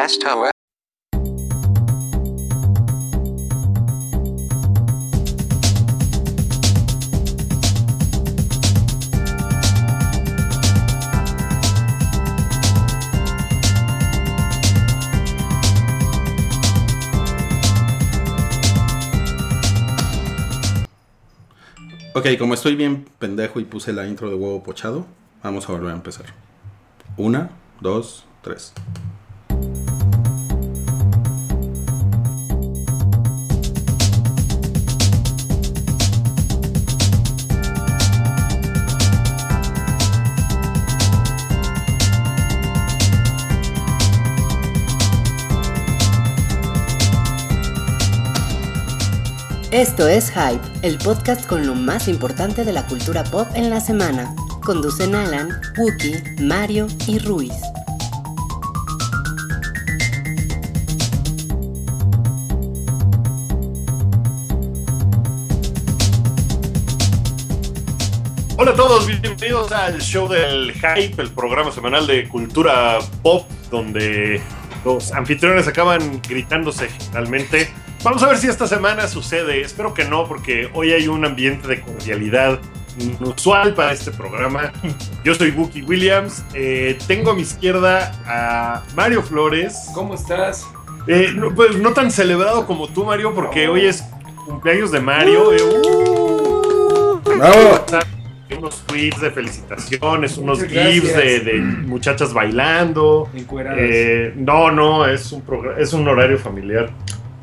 Hasta. Ok, como estoy bien pendejo y puse la intro de huevo pochado, vamos a volver a empezar. Una, dos, tres. Esto es Hype, el podcast con lo más importante de la cultura pop en la semana. Conducen Alan, Wookie, Mario y Ruiz. Hola a todos, bienvenidos al show del Hype, el programa semanal de cultura pop, donde los anfitriones acaban gritándose generalmente. Vamos a ver si esta semana sucede. Espero que no, porque hoy hay un ambiente de cordialidad inusual para este programa. Yo soy Wookie Williams. eh, tengo a mi izquierda a Mario Flores. ¿Cómo estás? Eh, no, pues no tan celebrado como tú, Mario, porque hoy es cumpleaños de Mario. eh, uh. ¡Bravo! Unos tweets de felicitaciones, unos Muchas gifs de, muchachas bailando. Encueradas. Eh, no, no, es un, es un horario familiar.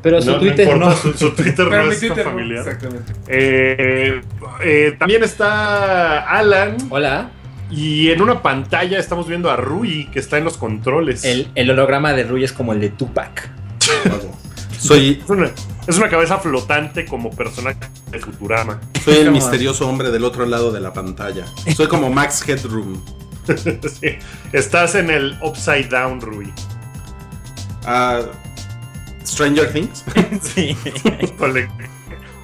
Pero su no, Twitter importa, no. Su, su Twitter Pero no es Twitter familiar. Exactamente. Eh, eh, también está Alan Hola. y en una pantalla estamos viendo a Rui que está en los controles. El, el holograma de Rui es como el de Tupac. Soy, Es, una, es una cabeza flotante como personaje de Futurama. soy el misterioso hombre del otro lado de la pantalla. Soy como Max Headroom. Sí. Estás en el Upside Down, Rui. Ah, Stranger Things. Sí. Híjole,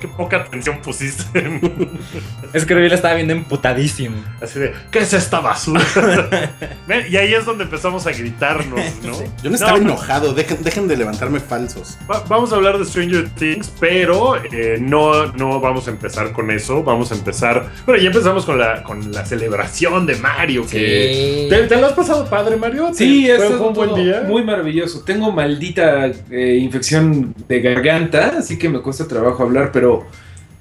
qué poca atención pusiste. Es que Rui lo estaba viendo emputadísimo. Así de, ¿qué es esta basura? Y ahí es donde empezamos a gritarnos, ¿no? Yo no estaba enojado, dejen, dejen de levantarme falsos. Va- vamos a hablar de Stranger Things, pero eh, no, no vamos a empezar con eso. Vamos a empezar. Bueno, ya empezamos con la, con la celebración de Mario. Que, ¿Te, te lo has pasado padre, Mario? Sí, ¿Te- esto fue, es fue un buen día. Muy maravilloso. Tengo maldita eh, infección de garganta, así que me cuesta trabajo hablar, pero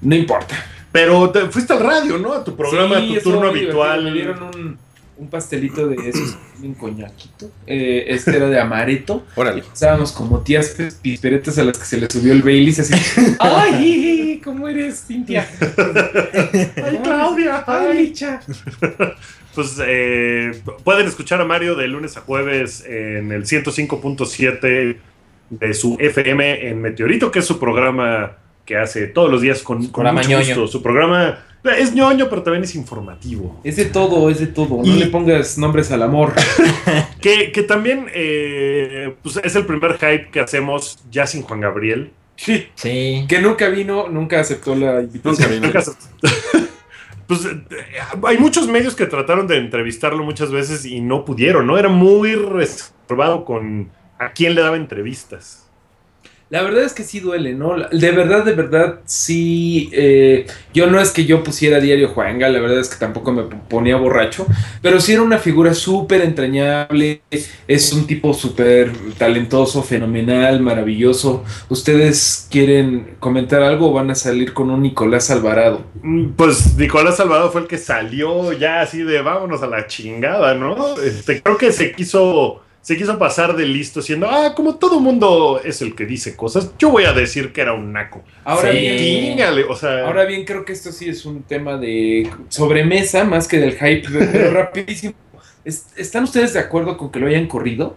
no importa. Pero te fuiste al radio, ¿no? A tu programa, Sí, a tu turno habitual. Me dieron un, un pastelito de esos, un coñaquito. Eh, este era de amaretto. Órale. Estábamos como tías pisperetas a las que se les subió el Baileys así. ¡Ay! ¿Cómo eres, Cintia? ¡Ay, Claudia! ¡Ay, ¡Ay! Licha! Pues eh, pueden escuchar a Mario de lunes a jueves en el 105.7 de su FM en Meteorito, que es su programa que hace todos los días con, con mucho ñoño. gusto. Su programa es ñoño, pero también es informativo. Es de todo, es de todo. No le pongas nombres al amor. Que, que también eh, pues es el primer hype que hacemos ya sin Juan Gabriel. Sí. Sí. Que nunca vino, nunca aceptó la invitación. Nunca vino. Nunca se- Pues eh, hay muchos medios que trataron de entrevistarlo muchas veces y no pudieron, ¿no? Era muy reservado con a quién le daba entrevistas. La verdad es que sí duele, ¿no? De verdad, de verdad, sí. eh, yo no es que yo pusiera diario Juanga, la verdad es que tampoco me ponía borracho, pero sí era una figura súper entrañable, es un tipo súper talentoso, fenomenal, maravilloso. ¿Ustedes quieren comentar algo o van a salir con un Nicolás Alvarado? Mm, Pues Nicolás Salvador fue el que salió ya así de vámonos a la chingada, ¿no? Este, creo que se quiso, se quiso pasar de listo siendo, ah, como todo mundo es el que dice cosas, yo voy a decir que era un naco. Ahora Sí. bien, Tíngale, o sea, Ahora bien, creo que esto sí es un tema de sobremesa más que del hype, pero rapidísimo. ¿Es- ¿Están ustedes de acuerdo con que lo hayan corrido?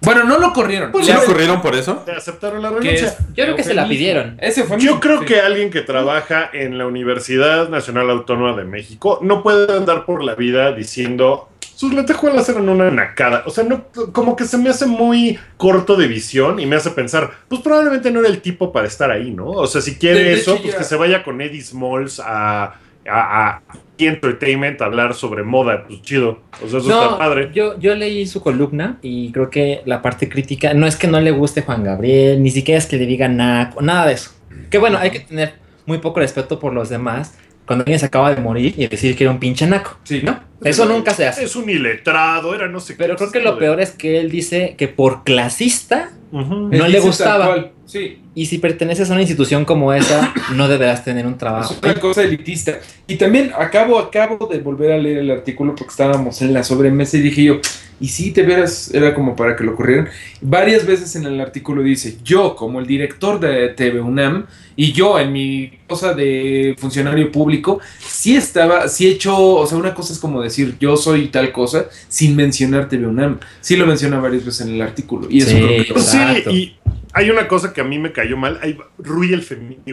Bueno, no lo corrieron. ¿Sí Le- lo corrieron por eso? ¿te aceptaron la renuncia. es Yo creo que se la pidieron. Ese fue Yo mi- creo sí. que alguien que trabaja en la Universidad Nacional Autónoma de México no puede andar por la vida diciendo sus lentejuelas eran una nacada. O sea, no, como que se me hace muy corto de visión y me hace pensar, pues probablemente no era el tipo para estar ahí, ¿no? O sea, si quiere De- eso, pues ya- que se vaya con Eddie Smalls a, a, a Entertainment a hablar sobre moda, pues chido. O sea, eso No, está padre. yo, yo leí su columna y creo que la parte crítica no es que no le guste Juan Gabriel, ni siquiera es que le digan nada, nada de eso. Que bueno, hay que tener muy poco respeto por los demás cuando alguien se acaba de morir y decir que era un pinche naco. Sí. ¿no? Eso nunca se hace. Es un iletrado, era no sé qué. Pero creo que lo peor es que él dice que por clasista. No Él le gustaba. Sí, y si perteneces a una institución como esa, no deberás tener un trabajo. es una cosa elitista. Y también acabo, acabo de volver a leer el artículo porque estábamos en la sobremesa y dije yo, y si te veras, era como para que lo corrieran. Varias veces en el artículo dice, yo como el director de TV UNAM y yo en mi cosa de funcionario público, sí estaba, sí he hecho, o sea, una cosa es como decir, yo soy tal cosa, sin mencionar TV UNAM. Sí lo menciona varias veces en el artículo. Y eso Sí. creo que... Pues sí, y hay una cosa que a mí me cayó mal. Hay Rui el feminista,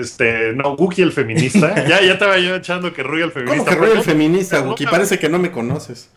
este, no, Guki el feminista. ya, ya estaba yo echando que Rui el ¿Cómo feminista. que pero Roy el feminista, Wookie? no, Parece que no me conoces.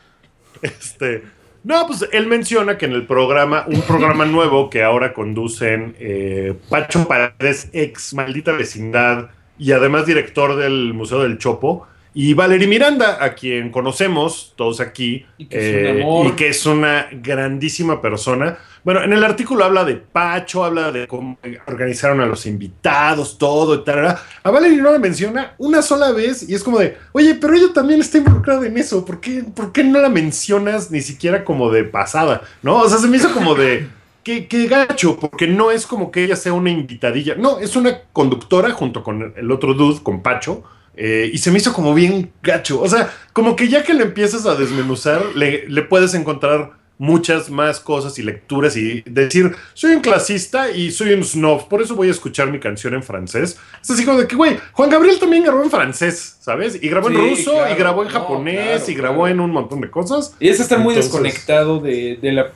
Este, no, pues él menciona que en el programa, un programa nuevo que ahora conducen eh, Pacho Paredes, ex maldita vecindad, y además director del Museo del Chopo, y Valerie Miranda, a quien conocemos todos aquí, Y que es un eh, y que es una grandísima persona. Bueno, en el artículo habla de Pacho, habla de cómo organizaron a los invitados, todo y tal. A Valerie no la menciona una sola vez y es como de, oye, pero ella también está involucrada en eso. ¿Por qué, por qué no la mencionas ni siquiera como de pasada? ¿No? O sea, se me hizo como de, qué, qué gacho, porque no es como que ella sea una invitadilla. No, es una conductora junto con el otro dude, con Pacho. Eh, y se me hizo como bien gacho. O sea, como que ya que le empiezas a desmenuzar, le, le puedes encontrar muchas más cosas y lecturas y decir, soy un clasista y soy un snob, por eso voy a escuchar mi canción en francés. Es así como de que, güey, Juan Gabriel también grabó en francés, ¿sabes? Y grabó en ruso, claro, y grabó en no, japonés, claro, y grabó claro. en un montón de cosas. Y eso está muy Entonces- desconectado de, de la,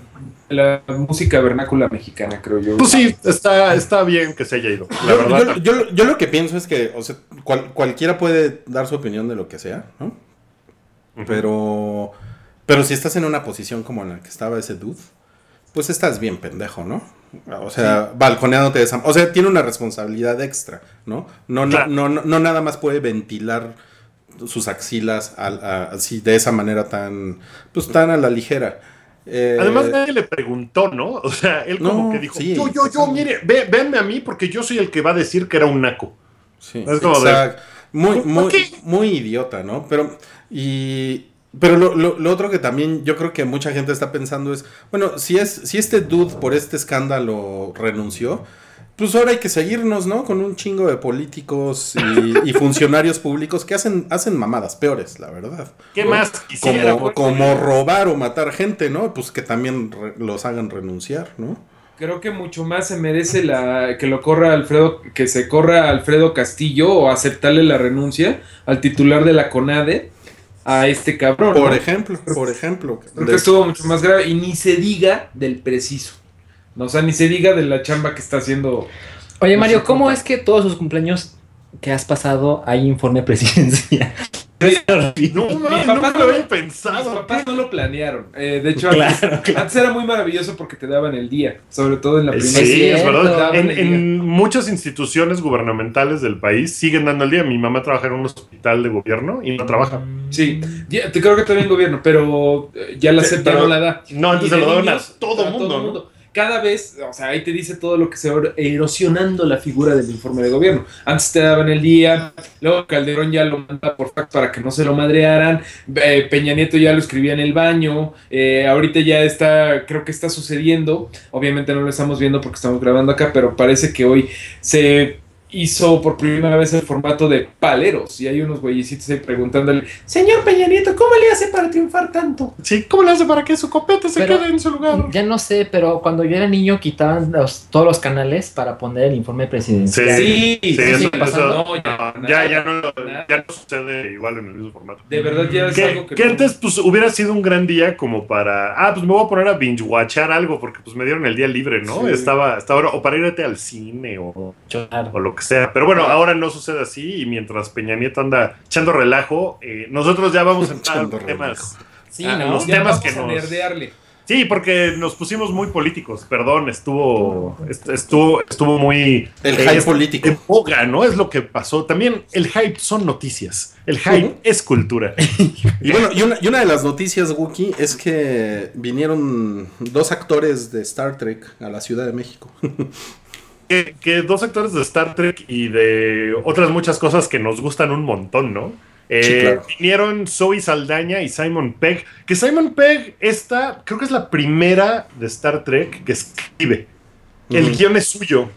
la música vernácula mexicana, creo yo. Pues sí, está, está bien que se haya ido, la Yo, verdad. yo- yo- yo lo que pienso es que, o sea, cual- cualquiera puede dar su opinión de lo que sea, ¿no? Pero, pero si estás en una posición como en la que estaba ese dude, pues estás bien pendejo, ¿no? O sea, balconeándote de esa... O sea, tiene una responsabilidad extra, ¿no? No, no, Claro. no, no, no nada más puede ventilar sus axilas al- a- así de esa manera tan, pues tan a la ligera. Eh, Además, nadie le preguntó, ¿no? O sea, él como No, que dijo, sí, yo, yo, yo, mire, ve, véanme a mí porque yo soy el que va a decir que era un naco. Sí, Es como de-. Muy, ¿Por muy, muy idiota, ¿no? Pero, y, pero lo, lo- lo otro que también yo creo que mucha gente está pensando es, bueno, si, es, si este dude por este escándalo renunció, pues ahora hay que seguirnos, ¿no? Con un chingo de políticos y, y funcionarios públicos que hacen, hacen mamadas peores, la verdad. ¿Qué ¿no? más quisiera? Como, como robar o matar gente, ¿no? Pues que también re- los hagan renunciar, ¿no? Creo que mucho más se merece la que lo corra Alfredo, que se corra Alfredo Castillo o aceptarle la renuncia al titular de la CONADE a este cabrón. Por ¿no? ejemplo, por ejemplo. Creo de- que estuvo mucho más grave y ni se diga del preciso. No, o sea, ni se diga de la chamba que está haciendo. Oye, No Mario, ¿cómo es que todos sus cumpleaños que has pasado hay informe presidencial? No, Mis no me papás lo no- Mis pensado. papás no lo planearon. Eh, de hecho, Claro, antes, antes era muy maravilloso porque te daban el día, sobre todo en la primera. Sí, Es es cierto. verdad. En, muchas instituciones gubernamentales del país siguen dando el día. Mi mamá trabaja en un hospital de gobierno y no trabaja. Sí, ya- te creo que también gobierno, pero eh, ya la Sí, no la da. No, antes se lo daban a todo mundo, ¿no? Cada vez, o sea, ahí te dice todo lo que se va erosionando la figura del informe de gobierno. Antes te daban el día, luego Calderón ya lo manda por fax para que no se lo madrearan, eh, Peña Nieto ya lo escribía en el baño, eh, ahorita ya está, creo que está sucediendo, obviamente no lo estamos viendo porque estamos grabando acá, pero parece que hoy se hizo por primera vez el formato de paleros y hay unos güeyecitos ahí preguntándole, señor Peña Nieto, ¿cómo le hace para triunfar tanto? Sí, ¿cómo le hace para que su copete se Pero- quede en su lugar? Ya no sé, pero cuando yo era niño quitaban los- todos los canales para poner el informe presidencial. Sí, Sí, sí, eso- sí, pasando. no, ya, No, ya, ya, no, ya no sucede igual en el mismo formato. De verdad ya es Que, algo que, que no- antes pues hubiera sido un gran día como para, ah, pues me voy a poner a binge watchar algo porque pues me dieron el día libre, ¿no? Sí. Estaba, estaba, o para irte al cine o, o lo que sea. Pero bueno, ahora no sucede así y mientras Peña Nieto anda echando relajo, eh, nosotros ya vamos a entrar temas. Sí, ¿no? los ya temas vamos que a nos- nerdearle. Sí, porque nos pusimos muy políticos, perdón, estuvo estuvo estuvo muy el hype político. En boga, ¿no? Es lo que pasó. También el hype son noticias. El hype es cultura. y bueno, y una, y una, de las noticias, Wookie, es que vinieron dos actores de Star Trek a la Ciudad de México. que, que dos actores de Star Trek y de otras muchas cosas que nos gustan un montón, ¿no? Eh, vinieron Zoe Saldaña y Simon Pegg. Que Simon Pegg, esta, creo que es la primera de Star Trek que escribe. El guion es suyo.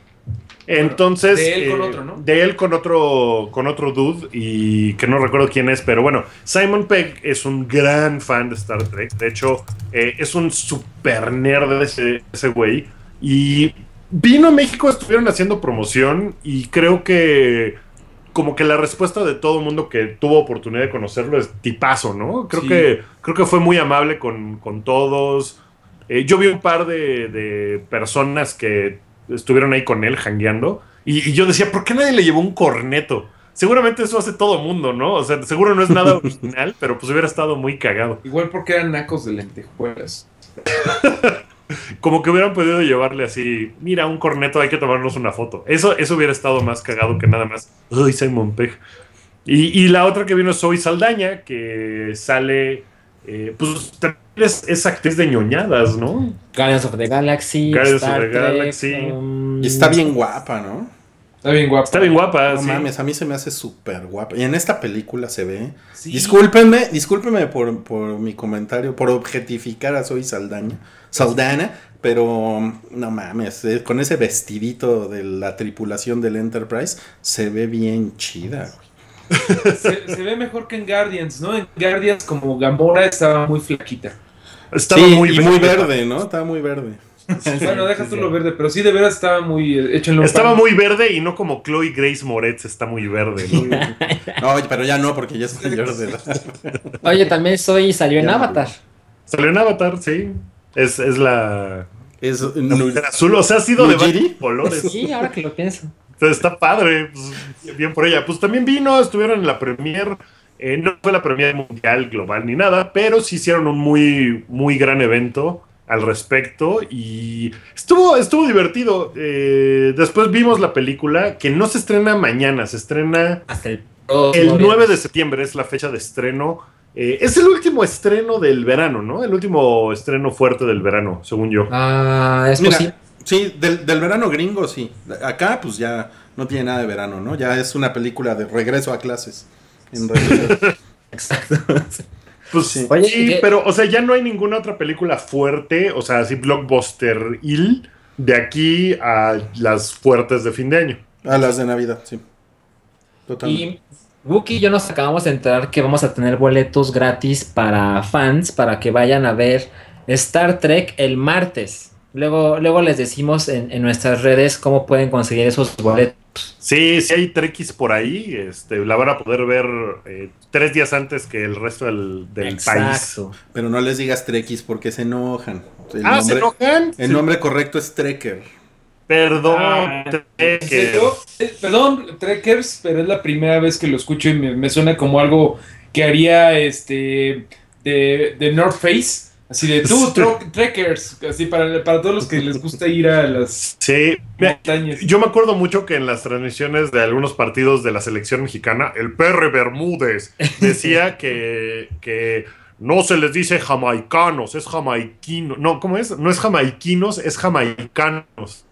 Entonces. De él con eh, otro, ¿no? De él con otro, con otro dude. Y que no recuerdo quién es. Pero bueno, Simon Pegg es un gran fan de Star Trek. De hecho, eh, es un super nerd de ese, ese güey. Y vino a México, estuvieron haciendo promoción. Y creo que como que la respuesta de todo mundo que tuvo oportunidad de conocerlo es tipazo, ¿no? Creo, que, creo que fue muy amable con, todos. Eh, yo vi un par de, personas que estuvieron ahí con él, jangueando, y, yo decía, ¿por qué nadie le llevó un corneto? Seguramente eso hace todo mundo, ¿no? O sea, seguro no es nada original, pero pues hubiera estado muy cagado. Igual porque eran nacos de lentejuelas. como que hubieran podido llevarle así, mira, un corneto, hay que tomarnos una foto. Eso, eso hubiera estado más cagado que nada más. Uy, Simon Pegg. Y, la otra que vino es Zoe Saldaña, que sale, eh, pues es, es, actriz de ñoñadas, ¿no? Guardians of the Galaxy. Guardians of the Galaxy. Um, y está bien guapa, ¿no? Está bien guapa. Está bien guapa. No mames, a mí se me hace súper guapa. Y en esta película se ve. Discúlpenme, discúlpenme por, por, mi comentario, por objetificar a Zoe Saldaña. Saldana, pero no mames, eh, con ese vestidito de la tripulación del Enterprise se ve bien chida, se, ve mejor que en Guardians, ¿no? En Guardians como Gambora estaba muy flaquita. Estaba muy, y muy verde, ¿no? Estaba muy verde. bueno, deja tú lo verde, pero sí de veras estaba muy eh, hecho en Estaba muy verde y no como Chloe Grace Moretz está muy verde. ¿no? pero ya no, porque ya es mayor de Oye, también soy salió en Avatar. Salió en Avatar, sí. Es, es la. Es azul, o sea, ha sido de varios colores. Sí, ahora que lo pienso. está padre, pues, bien por ella. Pues también vino, estuvieron en la premier. Eh, no fue la premier mundial global ni nada, pero sí hicieron un muy, muy gran evento al respecto y estuvo, estuvo divertido. Eh, después vimos la película que no se estrena mañana, se estrena hasta el, el 9 de septiembre, es la fecha de estreno. Eh, es el último estreno del verano, ¿no? El último estreno fuerte del verano, según yo. Ah, es posible. Sí, del, verano gringo, sí. Acá, pues ya no tiene nada de verano, ¿no? Ya es una película de regreso a clases. En Exacto. Pues sí, Oye, pero, o sea, ya no hay ninguna otra película fuerte, o sea, así blockbuster il, de aquí a las fuertes de fin de año. A las de Navidad, sí. Totalmente. Wookie y yo nos acabamos de enterar que vamos a tener boletos gratis para fans para que vayan a ver Star Trek el martes. Luego, luego les decimos en, nuestras redes cómo pueden conseguir esos boletos. Sí, si hay trekkies por ahí, este, la van a poder ver eh, tres días antes que el resto del, del país. Pero no les digas trekkies porque se enojan. ah, ¿se enojan? El nombre correcto es Trekker. Perdón, ah, eh, perdón, Trekkers, pero es la primera vez que lo escucho y me, suena como algo que haría este de, North Face. Así de tú, trekkers, así para, para todos los que les gusta ir a las sí. montañas. Yo me acuerdo mucho que en las transmisiones de algunos partidos de la selección mexicana, el PR Bermúdez decía que, que no se les dice jamaicanos, es jamaiquino. No, ¿cómo es? No es jamaiquinos, es jamaicanos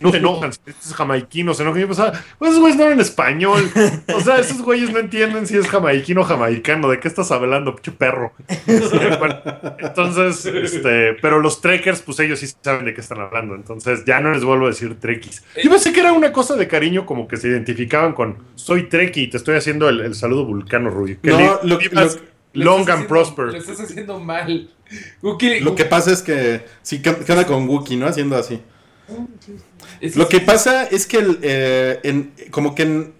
no se enojan, estos jamaiquinos se enojan. Yo pensaba, pues esos güeyes no hablan español. O sea, esos güeyes no entienden si es jamaiquino o jamaicano. ¿De qué estás hablando, pinche perro? entonces, este, pero los trekkers, pues ellos sí saben de qué están hablando. Entonces, ya no les vuelvo a decir trekkies. Yo pensé que era una cosa de cariño, como que se identificaban con soy trekkie y te estoy haciendo el, saludo vulcano, Rui. no, lo, long and prosper. Lo estás haciendo mal. lo que pasa es que sí queda con Wookie, ¿no? Haciendo así. Lo que pasa es que, eh, como que,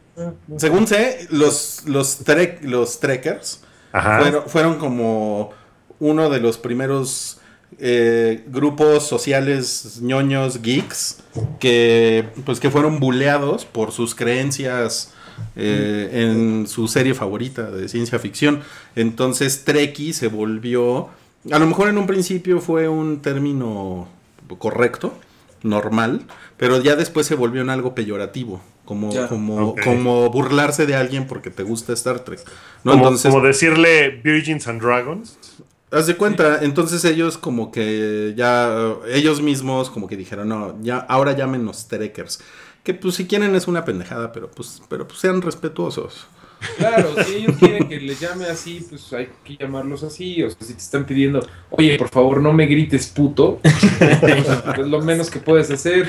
según sé, los, los, los trekkers fueron, como uno de los primeros eh, grupos sociales ñoños geeks que, pues, que fueron buleados por sus creencias. Eh, en su serie favorita de ciencia ficción. Entonces Trekkie se volvió A lo mejor en un principio fue un término correcto, normal, pero ya después se volvió en algo peyorativo, como, como, como burlarse de alguien porque te gusta Star Trek. ¿no? Como, Entonces, como decirle Virgins and Dragons. haz de cuenta, entonces ellos como que ya, ellos mismos como que dijeron, no, ya, ahora llámenos Trekkers. Que pues si quieren es una pendejada, pero pues, pero pues sean respetuosos. Claro, si ellos quieren que les llame así, pues hay que llamarlos así. O sea, si te están pidiendo, oye, por favor, no me grites puto, pues lo menos que puedes hacer.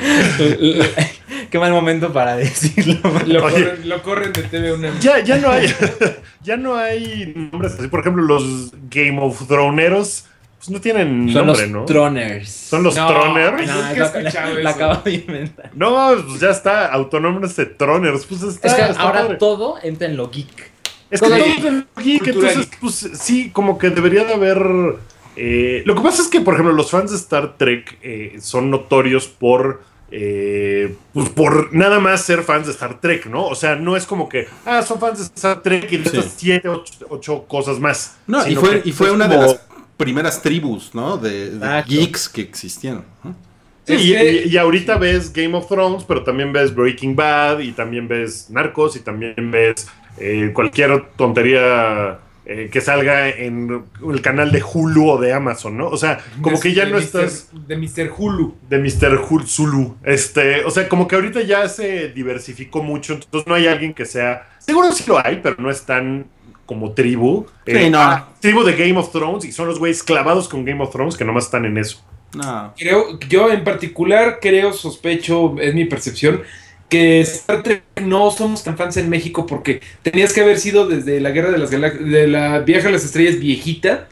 Qué mal momento para decirlo. Lo, Oye. corren, lo corren de TV una Ya, ya no hay. ya no hay nombres así. Por ejemplo, los Game of Throneros. Pues no tienen Son nombre, los ¿no? Troners. Son los No, Troners. no. No, he la, acabo de inventar. No, pues ya está. Autonómicos de Troners. Pues está, Es que está ahora padre. todo entra en lo geek. Es que todo todo geek. es del geek, Cultura entonces, pues sí, como que debería de haber. eh, lo que pasa es que, por ejemplo, los fans de Star Trek eh, son notorios por. eh, pues por nada más ser fans de Star Trek, ¿no? O sea, no es como que, ah, son fans de Star Trek y de Sí. estas siete, ocho, ocho cosas más. No, y fue, que y fue es una como- de las primeras tribus, ¿no? De, geeks que existieron. ¿no? Sí, Es y, que- y- y ahorita ves Game of Thrones, pero también ves Breaking Bad, y también ves Narcos, y también ves eh, cualquier tontería eh, que salga en el canal de Hulu o de Amazon, ¿no? O sea, como De- que ya de no estás De Mr. Hulu. de Mr. Hul- Zulu. Este, o sea, como que ahorita ya se diversificó mucho, entonces no hay alguien que sea. Seguro sí lo hay, pero no es tan como tribu. Sí, no. ah, tribu de Game of Thrones, y son los güeyes clavados con Game of Thrones que nomás están en eso. No. Creo, yo en particular creo, sospecho, es mi percepción, que Star Trek no somos tan fans en México porque tenías que haber sido desde la Guerra de las Galaxias, de la Viaje a las Estrellas viejita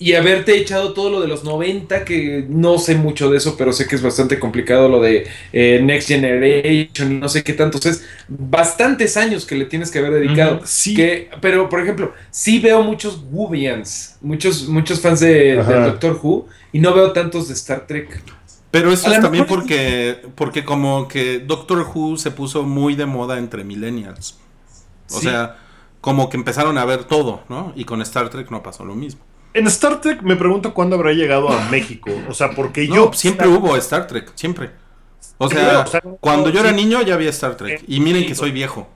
y haberte echado todo lo de los 90, que no sé mucho de eso, pero sé que es bastante complicado lo de eh, Next Generation no sé qué tantos es. Bastantes años que le tienes que haber dedicado. Sí. Que, pero, por ejemplo, sí veo muchos Woovians, muchos, muchos fans de, del Doctor Who, y no veo tantos de Star Trek. Pero eso es también porque, porque como que Doctor Who se puso muy de moda entre millennials. O Sí. sea, como que empezaron a ver todo, ¿no? Y con Star Trek no pasó lo mismo. En Star Trek me pregunto cuándo habrá llegado a México. O sea, porque No, yo. siempre hubo Star Trek, siempre. O Sí, sea, o sea, cuando no, yo era sí. niño ya había Star Trek. Y miren que soy viejo.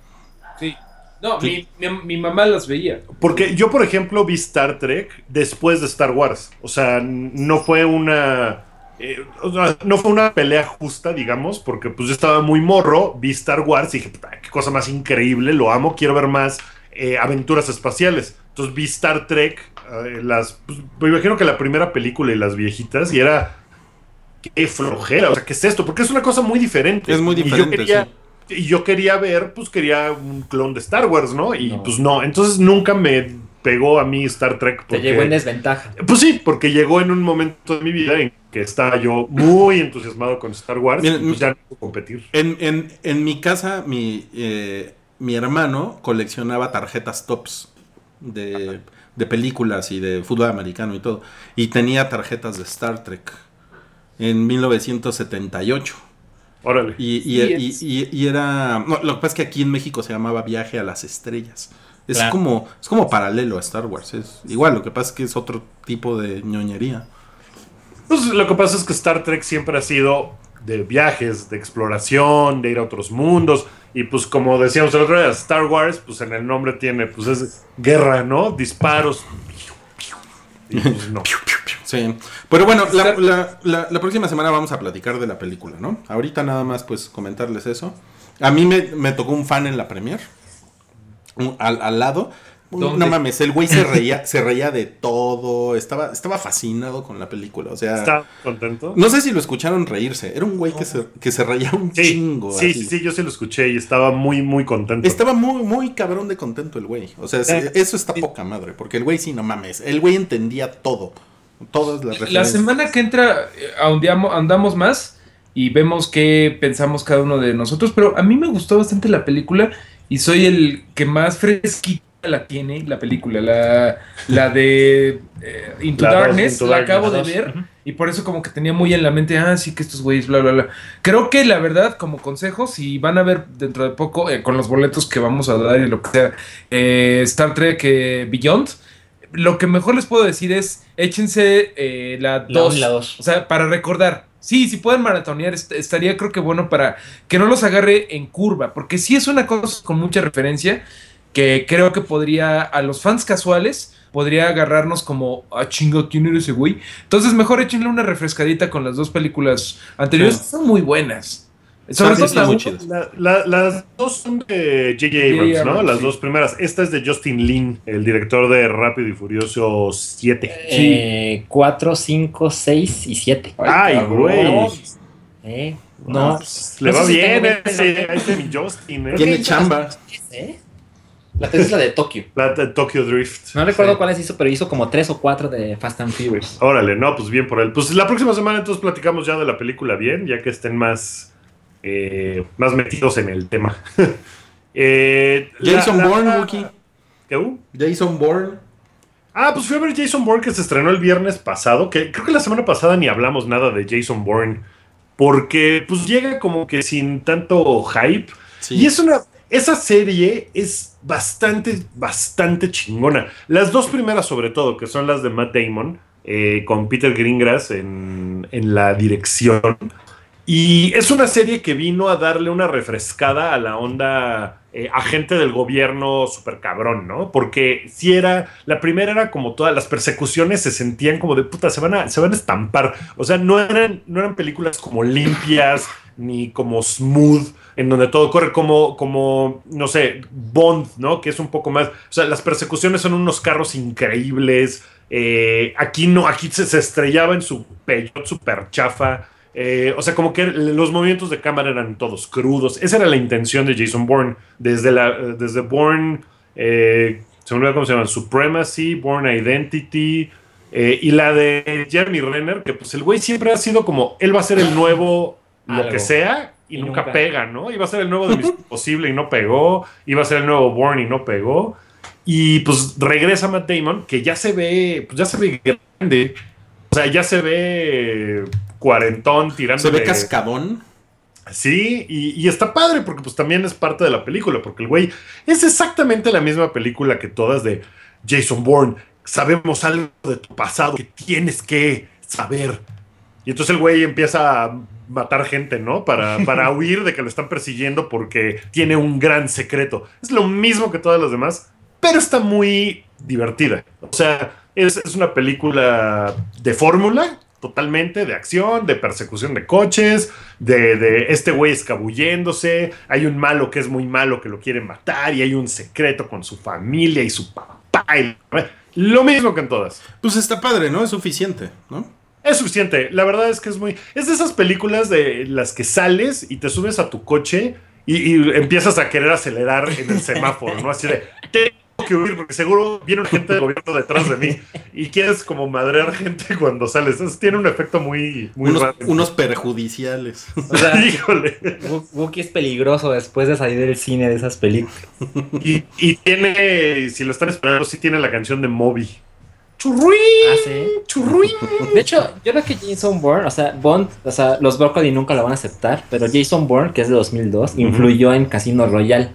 Sí. No, Sí. Mi, mi, mi mamá las veía. Porque yo, por ejemplo, vi Star Trek después de Star Wars. O sea, no fue una. eh, o sea, no fue una pelea justa, digamos, porque pues yo estaba muy morro, vi Star Wars y dije, "Puta, qué cosa más increíble, lo amo, quiero ver más eh, aventuras espaciales. Entonces vi Star Trek, eh, las, pues, me imagino que la primera película y las viejitas, y era, qué flojera, o sea, ¿qué es esto? Porque es una cosa muy diferente. Es muy Y yo diferente, quería- sí. y yo quería ver, pues quería un clon de Star Wars, ¿no? Y No. pues no, entonces nunca me pegó a mí Star Trek. Te llegó en desventaja. Pues sí, porque llegó en un momento de mi vida en que estaba yo muy entusiasmado con Star Wars Miren, y pues ya no puedo competir. En, en, en mi casa, mi, eh, mi hermano coleccionaba tarjetas tops de, de películas y de fútbol americano y todo. Y tenía tarjetas de Star Trek en 1978. Órale. Y, y, Sí, y- es- y- y era. no, lo que pasa es que aquí en México se llamaba Viaje a las Estrellas. Es, Claro. como, es como paralelo a Star Wars. Es igual, lo que pasa es que es otro tipo de ñoñería. Pues lo que pasa es que Star Trek siempre ha sido de viajes, de exploración, de ir a otros mundos. Y pues como decíamos el otro día, Star Wars, pues en el nombre tiene, pues es guerra, ¿no? Disparos. Y pues no. Sí. Pero bueno, la, Star- la- la- la próxima semana vamos a platicar de la película, ¿no? Ahorita nada más, pues, comentarles eso. A mí me, me tocó un fan en la premier. Un- al, al lado. ¿Dónde? No mames, el güey se reía, se reía de todo. Estaba, estaba fascinado con la película. O sea, ¿Está contento? no sé si lo escucharon reírse. Era un güey que se, que se reía un Sí, chingo. sí, así. sí, sí, yo sí lo escuché y estaba muy, muy contento. Estaba muy, muy cabrón de contento el güey. O sea, Eh, eso está poca madre. Porque el güey sí, no mames. El güey entendía todo. Todas las La referencias. semana que entra eh, andamos más y vemos qué pensamos cada uno de nosotros, pero a mí me gustó bastante la película y soy el que más fresquita la tiene, la película, la, la de eh, Into La Darkness, Into la acabo de ver y por eso como que tenía muy en la mente, ah, sí que estos güeyes, bla, bla, bla. Creo que la verdad, como consejo, si van a ver dentro de poco, eh, con los boletos que vamos a dar y lo que sea, eh, Star Trek Beyond, lo que mejor les puedo decir es, échense eh, la La 2. uno y la dos. O sea, para recordar. Sí, si pueden maratonear, est- estaría creo que bueno para que no los agarre en curva, porque sí es una cosa con mucha referencia que creo que podría, a los fans casuales, podría agarrarnos como, ah, chinga, ¿quién era ese güey? Entonces mejor échenle una refrescadita con las dos películas anteriores, Sí. son muy buenas. Sobre sí, todo sí, la. La- la- las dos son de J.J. Abrams, ¿no? Las sí. dos primeras. Esta es de Justin Lin, el director de Rápido y Furioso 7. Eh, 4, 5, 6 y 7. Ay, güey. Eh, No, no. pues, le No va bien ese, ese mi Justin, ¿eh? Tiene chamba. ¿Eh? La 3 es la de Tokio. La de Tokyo Drift. No recuerdo Sí. cuáles hizo, pero hizo como 3 o 4 de Fast and Furious. Órale, no, pues bien por él. Pues la próxima semana entonces platicamos ya de la película bien, ya que estén más, eh, más metidos en el tema. Eh, la- Jason la- Bourne, Wookie. ¿Qué hubo? Jason Bourne. Ah, pues fui a ver Jason Bourne que se estrenó el viernes pasado, que creo que la semana pasada ni hablamos nada de Jason Bourne, porque pues llega como que sin tanto hype. Sí. Y es una. Esa serie es bastante, bastante chingona. Las dos primeras, sobre todo, que son las de Matt Damon, eh, con Peter Greengrass en, en la dirección. Y es una serie que vino a darle una refrescada a la onda eh, agente del gobierno super cabrón, ¿no? Porque si era, la primera era como todas las persecuciones se sentían como de puta, se van a, se van a estampar. O sea, no eran, no eran películas como limpias ni como smooth, en donde todo corre como, como, no sé, Bond, ¿no? Que es un poco más, o sea, las persecuciones son unos carros increíbles. eh, aquí no, aquí se, se estrellaba en su Peugeot super chafa. Eh, o sea, como que los movimientos de cámara eran todos crudos. Esa era la intención de Jason Bourne. Desde, la, desde Bourne, eh, se me olvidó cómo se llaman, Supremacy, Bourne Identity, eh, y la de Jeremy Renner, que pues el güey siempre ha sido como, él va a ser el nuevo, lo Algo. que sea, y, Y nunca, nunca. pega, ¿no? Iba a ser el nuevo de Misión Imposible y no pegó, iba a ser el nuevo Bourne y no pegó. Y pues regresa Matt Damon, que ya se ve, pues ya se ve grande. O sea, ya se ve cuarentón tirando Se ve cascadón. Sí, y, y está padre porque pues también es parte de la película, porque el güey es exactamente la misma película que todas de Jason Bourne. Sabemos algo de tu pasado que tienes que saber. Y entonces el güey empieza a matar gente, ¿no? Para, para huir de que lo están persiguiendo porque tiene un gran secreto. Es lo mismo que todas las demás, pero está muy divertida. O sea, es, es una película de fórmula, totalmente, de acción, de persecución de coches, de, de este güey escabulléndose. Hay un malo que es muy malo que lo quiere matar y hay un secreto con su familia y su papá. y- lo mismo que en todas. Pues está padre, ¿no? Es suficiente, ¿no? Es suficiente. La verdad es que es muy. Es de esas películas de las que sales y te subes a tu coche y, y empiezas a querer acelerar en el semáforo, ¿no? Así de. Tengo que huir porque seguro viene un gente del gobierno detrás de mí y quieres como madrear gente cuando sales. Entonces, tiene un efecto muy. muy Unos, raro. unos perjudiciales. O sea, Híjole. Wookie es peligroso después de salir del cine de esas películas. Y, y tiene. Si lo están esperando, sí tiene la canción de Moby. ¡Churruín! Ah, sí. ¡Churruín! De hecho, yo creo que Jason Bourne, o sea, Bond, o sea, los Broccoli nunca lo van a aceptar, pero Jason Bourne, que es de 2002, influyó en Casino Royale,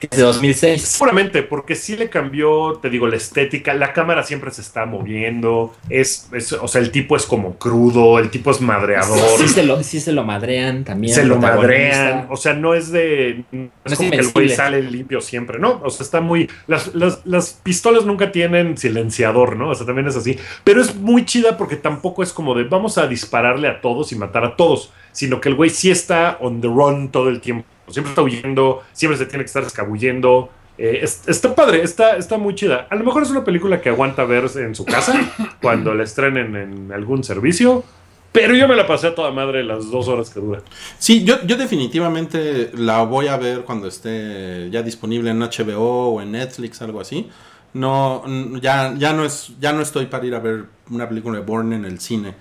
que es de 2006. Seguramente, porque sí le cambió, te digo, la estética. La cámara siempre se está moviendo. Es, es- o sea, el tipo es como crudo, el tipo es madreador. Sí se lo, sí se lo madrean también. se lo madrean. O sea, no es de. No es es como que el güey sale limpio siempre, ¿no? O sea, está muy. Las, las, las pistolas nunca tienen silenciador, ¿no? O sea, también es así. Pero es muy chida porque tampoco es como de vamos a dispararle a todos y matar a todos. Sino que el güey sí está on the run todo el tiempo. Siempre está huyendo, siempre se tiene que estar escabullendo. Eh, es- está padre, está, está muy chida. A lo mejor es una película que aguanta verse en su casa cuando la estrenen en algún servicio. Pero yo me la pasé a toda madre las dos horas que dura. Sí, yo, yo definitivamente la voy a ver cuando esté ya disponible en HBO o en Netflix, algo así. No, ya, ya no es, ya no estoy para ir a ver una película de Bourne en el cine.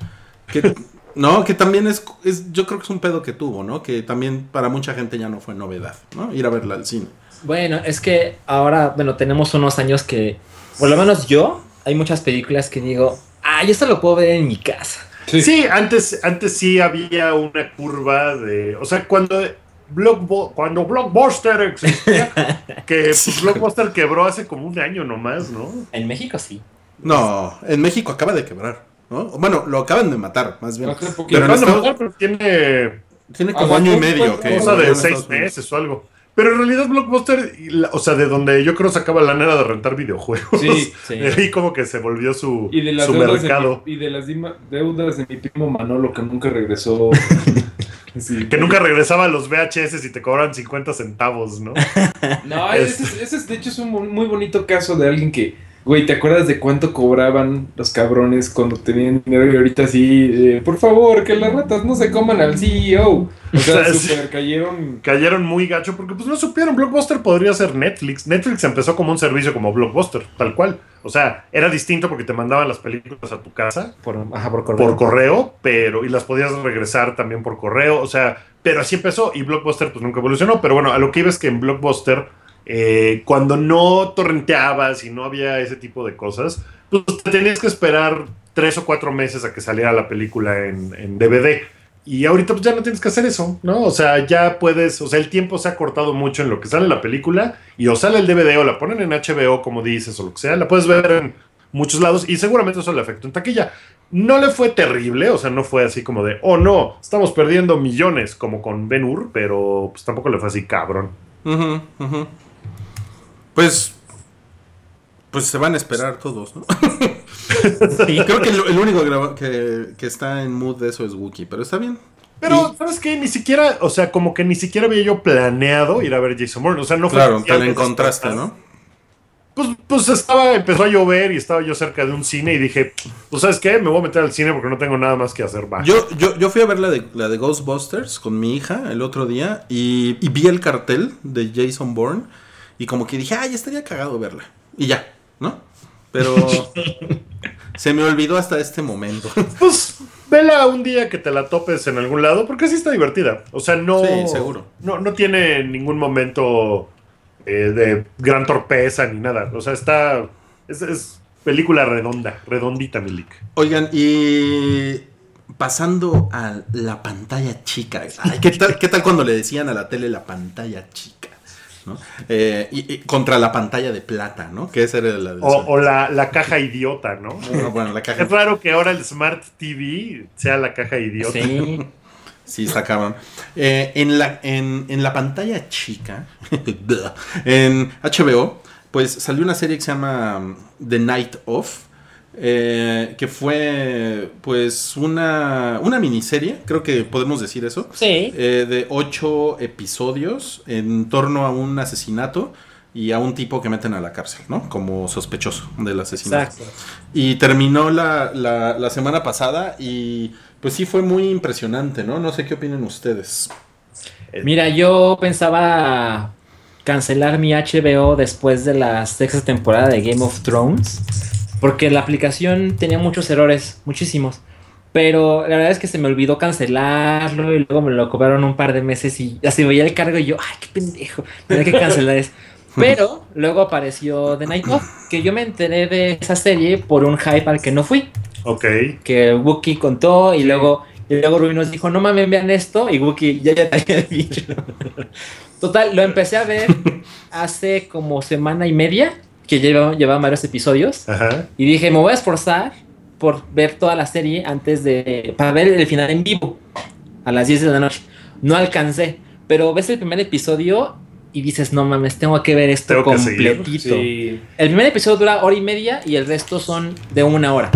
Que, no, que también es, es, yo creo que es un pedo que tuvo, ¿no? Que también para mucha gente ya no fue novedad, ¿no? Ir a verla al cine. Bueno, es que ahora, bueno, tenemos unos años que, por lo menos yo, hay muchas películas que digo, ah, yo esto lo puedo ver en mi casa. Sí. Sí, antes, antes sí había una curva de. O sea, cuando Blockbu- cuando Blockbuster existía, que pues, Blockbuster quebró hace como un año nomás, ¿no? En México sí. No, en México acaba de quebrar, ¿no? Bueno, lo acaban de matar, más bien. Hace poquito. Pero Estados- matar, tiene tiene como año y ¿cuánto- medio que... cosa de seis meses o algo. Pero en realidad Blockbuster, o sea, de donde yo creo sacaba la nera de rentar videojuegos. Sí, sí. De ahí como que se volvió su, Y de las su de mercado. mi, y de las deudas de mi primo Manolo que nunca regresó. Sí. Que nunca regresaba a los VHS y te cobran 50 centavos, ¿no? No, ese, es- ese es de hecho es un muy bonito caso de alguien que, güey, ¿te acuerdas de cuánto cobraban los cabrones cuando tenían dinero y ahorita sí, eh, por favor, que las ratas no se coman al CEO? O sea, O sea, sí. super cayeron. Cayeron muy gacho porque pues no supieron. Blockbuster podría ser Netflix. Netflix empezó como un servicio como Blockbuster, tal cual. O sea, era distinto porque te mandaban las películas a tu casa Por, ajá, por correo. por correo, pero y las podías regresar también por correo, o sea, pero así empezó y Blockbuster pues nunca evolucionó, pero bueno, a lo que iba es que en Blockbuster eh, cuando no torrenteabas y no había ese tipo de cosas, pues te tenías que esperar tres o cuatro meses a que saliera la película en, en DVD. Y ahorita pues ya no tienes que hacer eso, ¿no? O sea, ya puedes, o sea, el tiempo se ha cortado mucho en lo que sale la película y o sale el DVD o la ponen en HBO, como dices, o lo que sea, la puedes ver en muchos lados y seguramente eso le afectó en taquilla. No le fue terrible, o sea, no fue así como de, oh no, estamos perdiendo millones como con Ben Hur, pero pues tampoco le fue así cabrón. Ujú, ujú. Pues... Pues se van a esperar todos, ¿no? Sí. Creo que el, el único que, que está en mood de eso es Wookiee, pero está bien. Pero, ¿sabes qué? Ni siquiera, o sea, como que ni siquiera había yo planeado ir a ver Jason Bourne. O sea, no fue. Claro, te de encontraste. ¿no? Pues, pues estaba, empezó a llover y estaba yo cerca de un cine y dije, pues, ¿sabes qué? Me voy a meter al cine porque no tengo nada más que hacer. Yo, yo, yo fui a ver la de, la de Ghostbusters con mi hija el otro día y, y vi el cartel de Jason Bourne y como que dije, ay, estaría cagado verla. Y ya, ¿no? Pero se me olvidó hasta este momento. Pues vela un día que te la topes en algún lado porque sí está divertida. O sea, no. Sí, seguro. No, no tiene ningún momento eh, de gran torpeza ni nada. O sea, está. Es, es película redonda, redondita, Milik. Oigan, y pasando a la pantalla chica. Ay, ¿qué, tal, ¿Qué tal cuando le decían a la tele la pantalla chica? ¿No? Eh, y, y contra la pantalla de plata, ¿no? Que esa era la del O, o la, la caja idiota, ¿no? No, bueno, la caja. Es raro que ahora el Smart TV sea la caja idiota. Sí. Sí, está cabrón. Eh, en, la, en, en la pantalla chica, en HBO, pues salió una serie que se llama um, The Night Of, eh, que fue pues una, una miniserie, creo que podemos decir eso, Sí. eh, de ocho episodios en torno a un asesinato y a un tipo que meten a la cárcel, ¿no? Como sospechoso del asesinato. Exacto. Y terminó la, la, la semana pasada y pues sí fue muy impresionante, ¿no? No sé qué opinan ustedes. Mira, yo pensaba cancelar mi HBO después de la sexta temporada de Game of Thrones, porque la aplicación tenía muchos errores, muchísimos. Pero la verdad es que se me olvidó cancelarlo y luego me lo cobraron un par de meses y así veía el cargo y yo, ay, qué pendejo, tenía que cancelar eso. Pero luego apareció The Night Of, que yo me enteré de esa serie por un hype al que no fui Ok. que Wookie contó y luego y luego Rubí nos dijo, no mames, vean esto, y Wookie ya, ya te había dicho. Total, lo empecé a ver hace como semana y media, que llevaba, llevaba varios episodios, Ajá. y dije, me voy a esforzar por ver toda la serie antes de, para ver el final en vivo, a las 10 de la noche. No alcancé, pero ves el primer episodio y dices, no mames, tengo que ver esto Tengo que seguir". completito. Sí. El primer episodio dura hora y media y el resto son de una hora.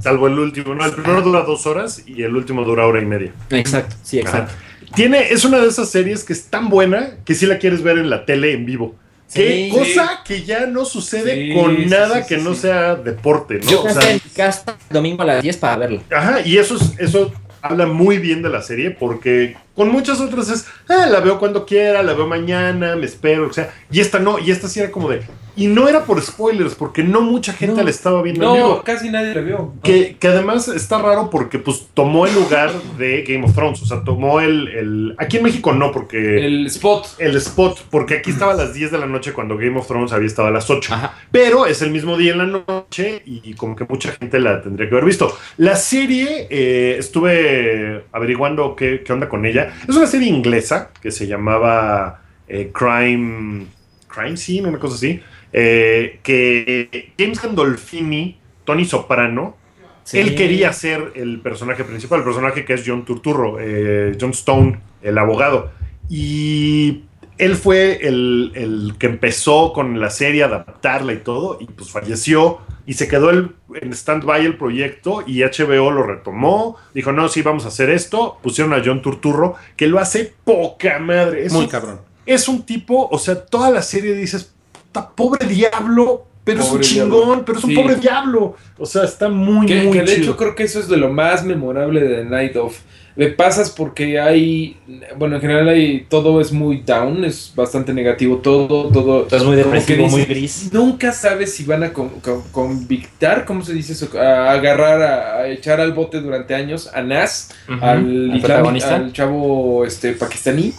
Salvo el último. No, el primero dura dos horas y el último dura hora y media. Exacto, sí, exacto. Ajá. Tiene, es una de esas series que es tan buena que sí la quieres ver en la tele en vivo. Qué Sí. cosa que ya no sucede Sí, con nada sí, que sí, no sí. sea deporte, ¿no? Yo O sea, estoy en casa el domingo a las 10 para verlo. Ajá, y eso, es- eso habla muy bien de la serie porque con muchas otras es, ah, la veo cuando quiera, la veo mañana, me espero, o sea, y esta no, y esta sí era como de, Y no era por spoilers, porque no mucha gente No. la estaba viendo en No, vivo. casi nadie la vio. Que, que además está raro porque pues tomó el lugar de Game of Thrones. O sea, tomó el. el- aquí en México no, porque. El, El spot. spot, porque aquí estaba a las 10 de la noche cuando Game of Thrones había estado a las 8. Ajá. Pero es el mismo día en la noche y como que mucha gente la tendría que haber visto. La serie, eh, estuve averiguando qué, qué onda con ella. Es una serie inglesa que se llamaba eh, Crime. Crime Scene, una cosa así. eh, que James Gandolfini, Tony Soprano, Sí. él quería ser el personaje principal, el personaje que es John Turturro, eh, John Stone, el abogado. Y él fue el, el que empezó con la serie, adaptarla y todo, y pues falleció. Y se quedó el- en stand-by el proyecto y HBO lo retomó. Dijo, no, sí, vamos a hacer esto. Pusieron a John Turturro, que lo hace poca madre. Es Muy un- cabrón. es un tipo, o sea, toda la serie dices, "Puta, pobre diablo, pero es un chingón, diablo. pero es un Sí. pobre diablo. O sea, está muy, Que, muy que de chido. hecho creo que eso es de lo más memorable de The Night of. Le pasas porque hay, bueno, en general hay, todo es muy down, es bastante negativo, todo, todo. Entonces muy depresivo, muy gris. Nunca sabes si van a con- con- convictar, ¿cómo se dice eso? A agarrar, a, a echar al bote durante años a Nas, al, al chavo este, pakistaní.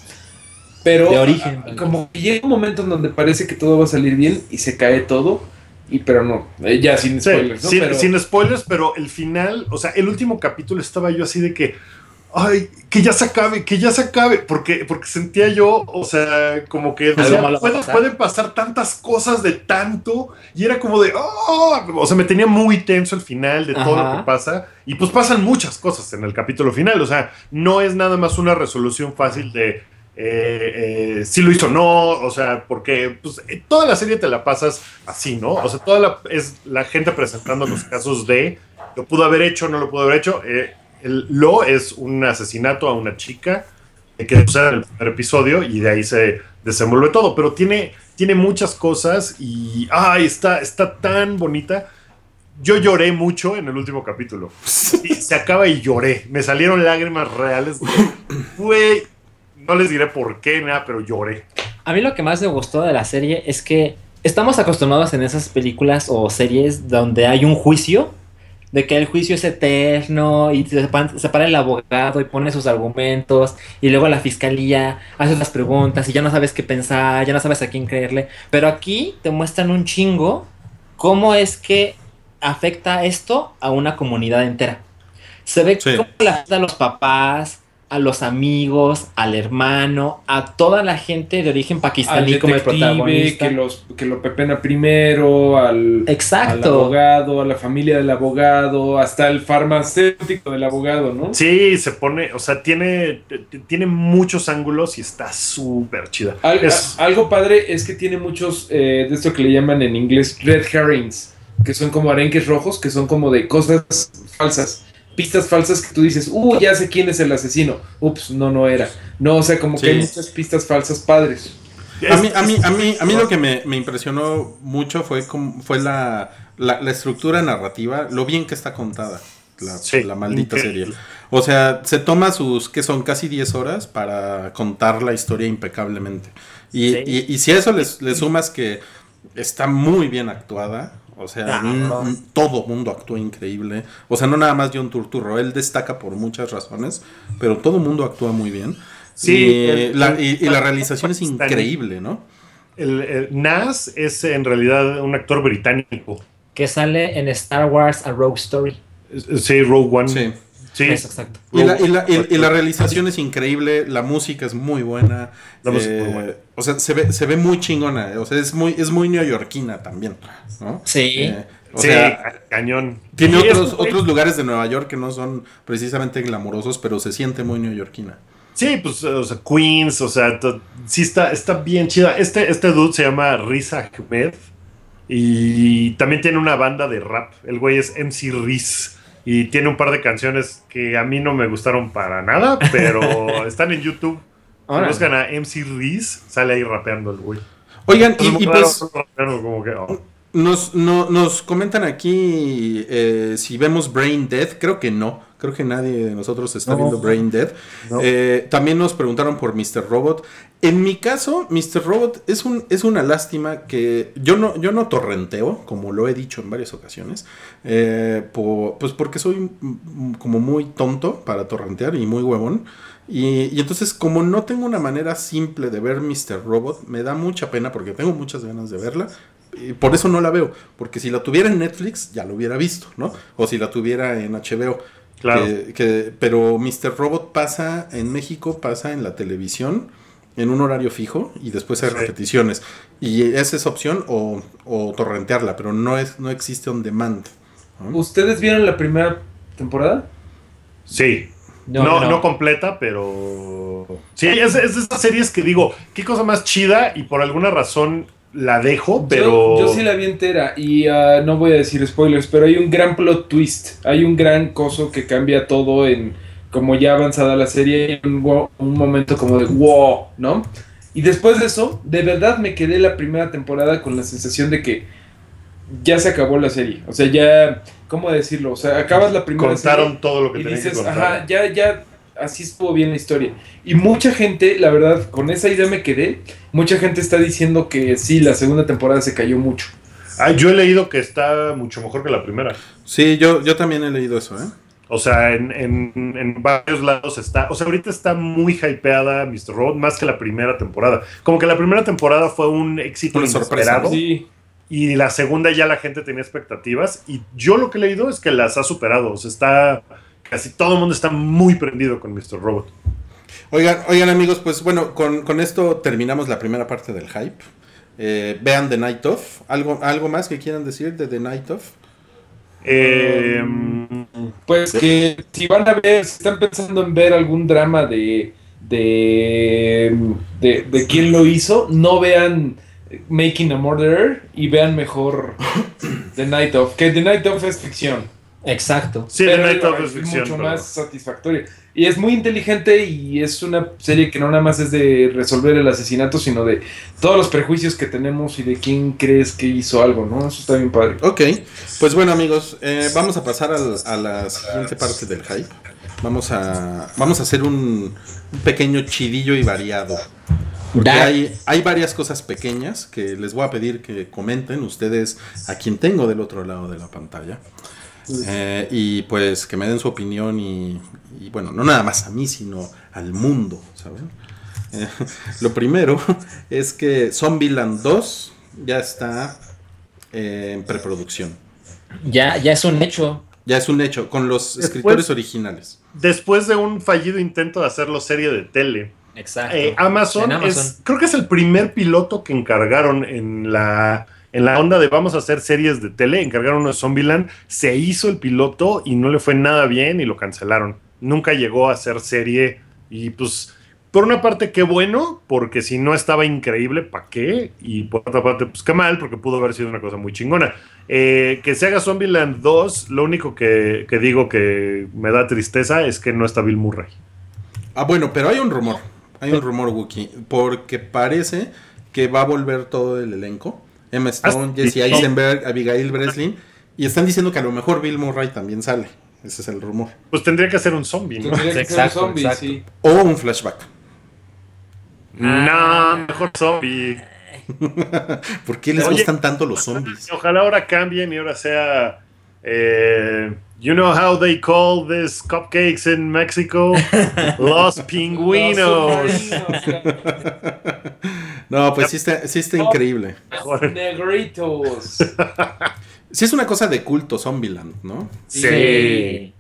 Pero De origen. a- como que llega un momento en donde parece que todo va a salir bien y se cae todo, y pero no, eh, ya sin Sí, spoilers, ¿no? sin, Pero- sin spoilers, pero el final, o sea, el último capítulo estaba yo así de que, ay, que ya se acabe, que ya se acabe, porque, porque sentía yo, o sea, como que pueden pasar tantas cosas de tanto, y era como de, "Oh", o sea, me tenía muy tenso el final de todo lo que pasa, y pues pasan muchas cosas en el capítulo final, o sea, no es nada más una resolución fácil de... Eh, eh, si lo hizo o no, o sea, porque pues, eh, toda la serie te la pasas así, ¿no? O sea, toda la, es la gente presentando los casos de lo pudo haber hecho, no lo pudo haber hecho. Eh, el, lo es un asesinato a una chica que sucede en el primer episodio y de ahí se desenvuelve todo, pero tiene, tiene muchas cosas y ay, está, está tan bonita. Yo lloré mucho en el último capítulo. Y se acaba y lloré. Me salieron lágrimas reales. Güey, no les diré por qué, nada, pero lloré. A mí lo que más me gustó de la serie es que estamos acostumbrados en esas películas o series donde hay un juicio, de que el juicio es eterno y se pa- se para el abogado y pone sus argumentos y luego la fiscalía hace las preguntas y ya no sabes qué pensar, ya no sabes a quién creerle. Pero aquí te muestran un chingo cómo es que afecta esto a una comunidad entera. Se ve Sí. cómo le afecta a los papás, a los amigos, al hermano, a toda la gente de origen al pakistaní como el protagonista. que, los, que lo pepena primero, al, al Exacto. abogado, a la familia del abogado, hasta el farmacéutico del abogado, ¿no? Sí, se pone, o sea, tiene, tiene muchos ángulos y está súper chida. Al- Es- a- algo padre es que tiene muchos eh, de esto que le llaman en inglés red herrings, que son como arenques rojos, que son como de cosas falsas, pistas falsas que tú dices, uh, ya sé quién es el asesino. Ups, no, no era. No, o sea, como Sí. que hay muchas pistas falsas padres. A mí, a mí, a mí, a mí lo que me, me impresionó mucho fue, como, fue la, la, la estructura narrativa, lo bien que está contada la, Sí, la maldita increíble. serie. O sea, se toma sus, que son casi 10 horas para contar la historia impecablemente. Y, Sí. y, y si a eso le, le sumas que está muy bien actuada, o sea, Ah, no. todo mundo actúa increíble. O sea, no nada más John Turturro, él destaca por muchas razones, pero todo mundo actúa muy bien. Sí, y, el- la, y- y la realización es increíble, ¿no? el, el Nas es en realidad un actor británico. Que sale en Star Wars A Rogue Story. Sí, Rogue One. Sí. Sí. Eso, exacto. Y la, y la- y- y la realización es increíble, la música es muy buena. La música es eh, muy buena. O sea, se ve, se ve muy chingona. O sea, es muy, es muy neoyorquina también. ¿no? Sí. Eh, o sí, sea, ca- cañón. tiene Sí, otros, otros lugares de Nueva York que no son precisamente glamurosos, pero se siente muy neoyorquina. Sí, pues, o sea, Queens, o sea, to- sí está, está bien chida. Este, este dude se llama Riz Ahmed y también tiene una banda de rap. El güey es MC Riz y tiene un par de canciones que a mí no me gustaron para nada, pero están en YouTube. Órale. buscan a MC Riz, sale ahí rapeando el güey. Oigan, y, y pues como que, oh. nos, no- nos comentan aquí eh, si vemos Brain Dead. Creo que no. Creo que nadie de nosotros está No. viendo Brain Dead. No. Eh, también nos preguntaron por Mr. Robot. En mi caso, Mr. Robot es, un, es una lástima que yo no, yo no torrenteo, como lo he dicho en varias ocasiones, eh, po- pues porque soy como muy tonto para torrentear y muy huevón. Y, y entonces, como no tengo una manera simple de ver Mr. Robot, me da mucha pena porque tengo muchas ganas de verla. Y por eso no la veo. Porque si la tuviera en Netflix, ya lo hubiera visto, ¿no? O si la tuviera en HBO. Claro. Que- que- pero Mr. Robot pasa en México, pasa en la televisión en un horario fijo y después hay Sí. repeticiones. Y esa es opción o, o torrentearla, pero no, es, no existe on demand. ¿no? ¿Ustedes vieron la primera temporada? Sí. No, No, no, no. completa, pero. Sí, es, es de estas series que digo, qué cosa más chida y por alguna razón la dejo, pero. Yo, yo sí la vi entera y ah, no voy a decir spoilers, pero hay un gran plot twist. Hay un gran coso que cambia todo en como ya avanzada la serie, un, un momento como de wow, ¿no? Y después de eso, de verdad me quedé la primera temporada con la sensación de que ya se acabó la serie. O sea, ya, ¿cómo decirlo? O sea, acabas la primera Contaron serie todo lo que y dices, que contar. ajá, ya, ya, así estuvo bien la historia. Y mucha gente, la verdad, con esa idea me quedé. Mucha gente está diciendo que sí, la segunda temporada se cayó mucho. Ah, yo he leído que está mucho mejor que la primera. Sí, yo, yo también he leído eso, ¿eh? O sea, en, en- en varios lados está. O sea, ahorita está muy hypeada Mr. Robot más que la primera temporada. Como que la primera temporada fue un éxito Una sorpresa, inesperado. Sí. Y la segunda ya la gente tenía expectativas. Y yo lo que he leído es que las ha superado. O sea, está. Casi todo el mundo está muy prendido con Mr. Robot. Oigan, oigan amigos, pues bueno, con, con esto terminamos la primera parte del hype. Eh, vean The Night Of. ¿Algo, ¿Algo más que quieran decir de The Night Of? Eh, Pues que si van a ver, si están pensando en ver algún drama de de, de, de quién lo hizo, no vean Making a Murderer y vean mejor The Night Of, que The Night Of es ficción. Exacto. sí, The Night of es es ficción. mucho pero- más satisfactoria. Y es muy inteligente y es una serie que no nada más es de resolver el asesinato, sino de todos los prejuicios que tenemos y de quién crees que hizo algo, ¿no? Eso está bien padre. Ok, pues bueno amigos, eh, vamos a pasar al- a la siguiente parte del hype. Vamos a, vamos a hacer un, un pequeño chidillo y variado. Porque hay, hay varias cosas pequeñas que les voy a pedir que comenten ustedes a quien tengo del otro lado de la pantalla. Eh, y pues que me den su opinión y, y, bueno, no nada más a mí, sino al mundo, ¿saben? Eh, lo primero es que Zombieland 2 ya está eh, en preproducción. Ya, ya es un hecho. Ya es un hecho, con los Después- escritores originales. Después de un fallido intento de hacerlo serie de tele, Exacto. eh, Amazon. es, creo que es el primer piloto que encargaron en la, en la onda de vamos a hacer series de tele. Encargaron uno de Zombieland, se hizo el piloto y no le fue nada bien y lo cancelaron. Nunca llegó a ser serie y pues por una parte qué bueno, porque si no estaba increíble, ¿para qué? Y por otra parte, pues qué mal, porque pudo haber sido una cosa muy chingona. Eh, que se haga Zombieland 2, lo único que, que digo que me da tristeza es que no está Bill Murray. Ah, bueno, pero hay un rumor. Hay un rumor, Wookie. Porque parece que va a volver todo el elenco. Emma Stone, Ah. Jesse Eisenberg, Abigail Breslin. Y están diciendo que a lo mejor Bill Murray también sale. Ese es el rumor. Pues tendría que ser un zombie, ¿no? Tendría que Exacto, ser un zombie, exacto. sí. O un flashback. No, mejor zombie. ¿Por qué les Oye. gustan tanto los zombies? Ojalá ahora cambien y ahora sea. eh, you know how they call these cupcakes in Mexico? Los pingüinos. No, pues sí está, sí está increíble. los negritos. Sí es una cosa de culto Zombieland, ¿no? Sí.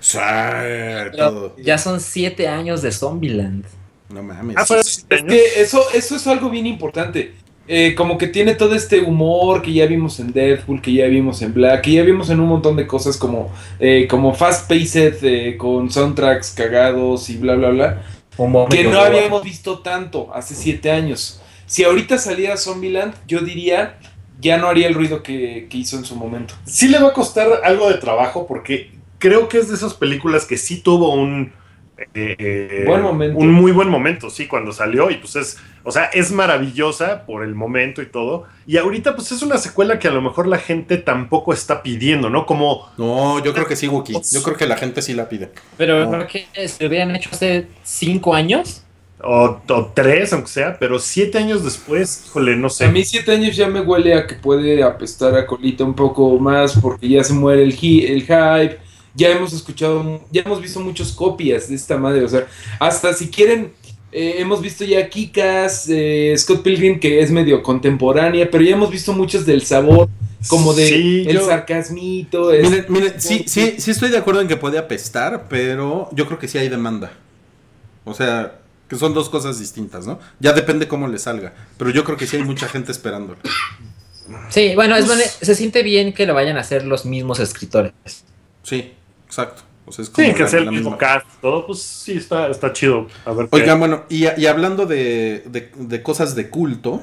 Sí, Pero todo. ya son siete años de Zombieland. No mames. Ah, Es que eso, eso es algo bien importante. Eh, como que tiene todo este humor que ya vimos en Deadpool, que ya vimos en Black, que ya vimos en un montón de cosas como, eh, como Fast Paced, eh, con soundtracks cagados y bla, bla, bla. Momento. Que no habíamos visto tanto hace siete años. Si ahorita saliera Zombieland, yo diría, ya no haría el ruido que, que hizo en su momento. sí le va a costar algo de trabajo porque creo que es de esas películas que sí tuvo un eh, Buen momento. Un muy buen momento, sí, cuando salió. Y pues es, o sea, es maravillosa por el momento y todo. Y ahorita, pues es una secuela que a lo mejor la gente tampoco está pidiendo, ¿no? Como. No, yo creo que sí, Wookie. Yo creo que la gente sí la pide. Pero No. creo que se hubieran hecho hace cinco años. O, o tres, aunque sea, pero siete años después, híjole, no sé. A mí siete años ya me huele a que puede apestar a colita un poco más porque ya se muere el, hi- el hype. Ya hemos escuchado, ya hemos visto muchas copias de esta madre. O sea, hasta si quieren, eh, hemos visto ya Kikas, eh, Scott Pilgrim, que es medio contemporánea, pero ya hemos visto muchas del sabor, como de Sí, el yo- sarcasmito. es- Miren, miren, sí, sí, sí estoy de acuerdo en que puede apestar, pero yo creo que sí hay demanda. O sea, que son dos cosas distintas, ¿no? Ya depende cómo le salga. Pero yo creo que sí hay mucha gente esperándolo. Sí, bueno, es Pues- se siente bien que lo vayan a hacer los mismos escritores. Sí, exacto. O sea, es como Sí, que sea el mismo cast, todo, pues sí, está, está chido. A ver qué- Oigan, bueno, y, y hablando de, de- de cosas de culto,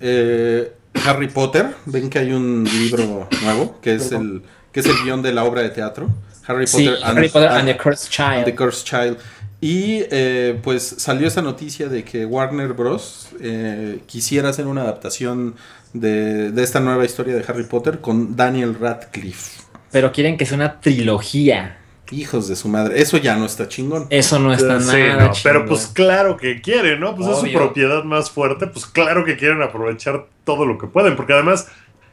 eh, Harry Potter, ven que hay un libro nuevo, que es el, que es el guion de la obra de teatro. Harry Sí, Potter Harry Potter and and- the Cursed Child. The Cursed Child. Y eh, pues salió esa noticia de que Warner Bros. eh, quisiera hacer una adaptación de, de esta nueva historia de Harry Potter con Daniel Radcliffe. Pero quieren que sea una trilogía. Hijos de su madre. Eso ya no está chingón. Eso no está Sí, nada no, pero chingón. pues claro que quieren, ¿no? Pues es su propiedad más fuerte, pues claro que quieren aprovechar todo lo que pueden, porque además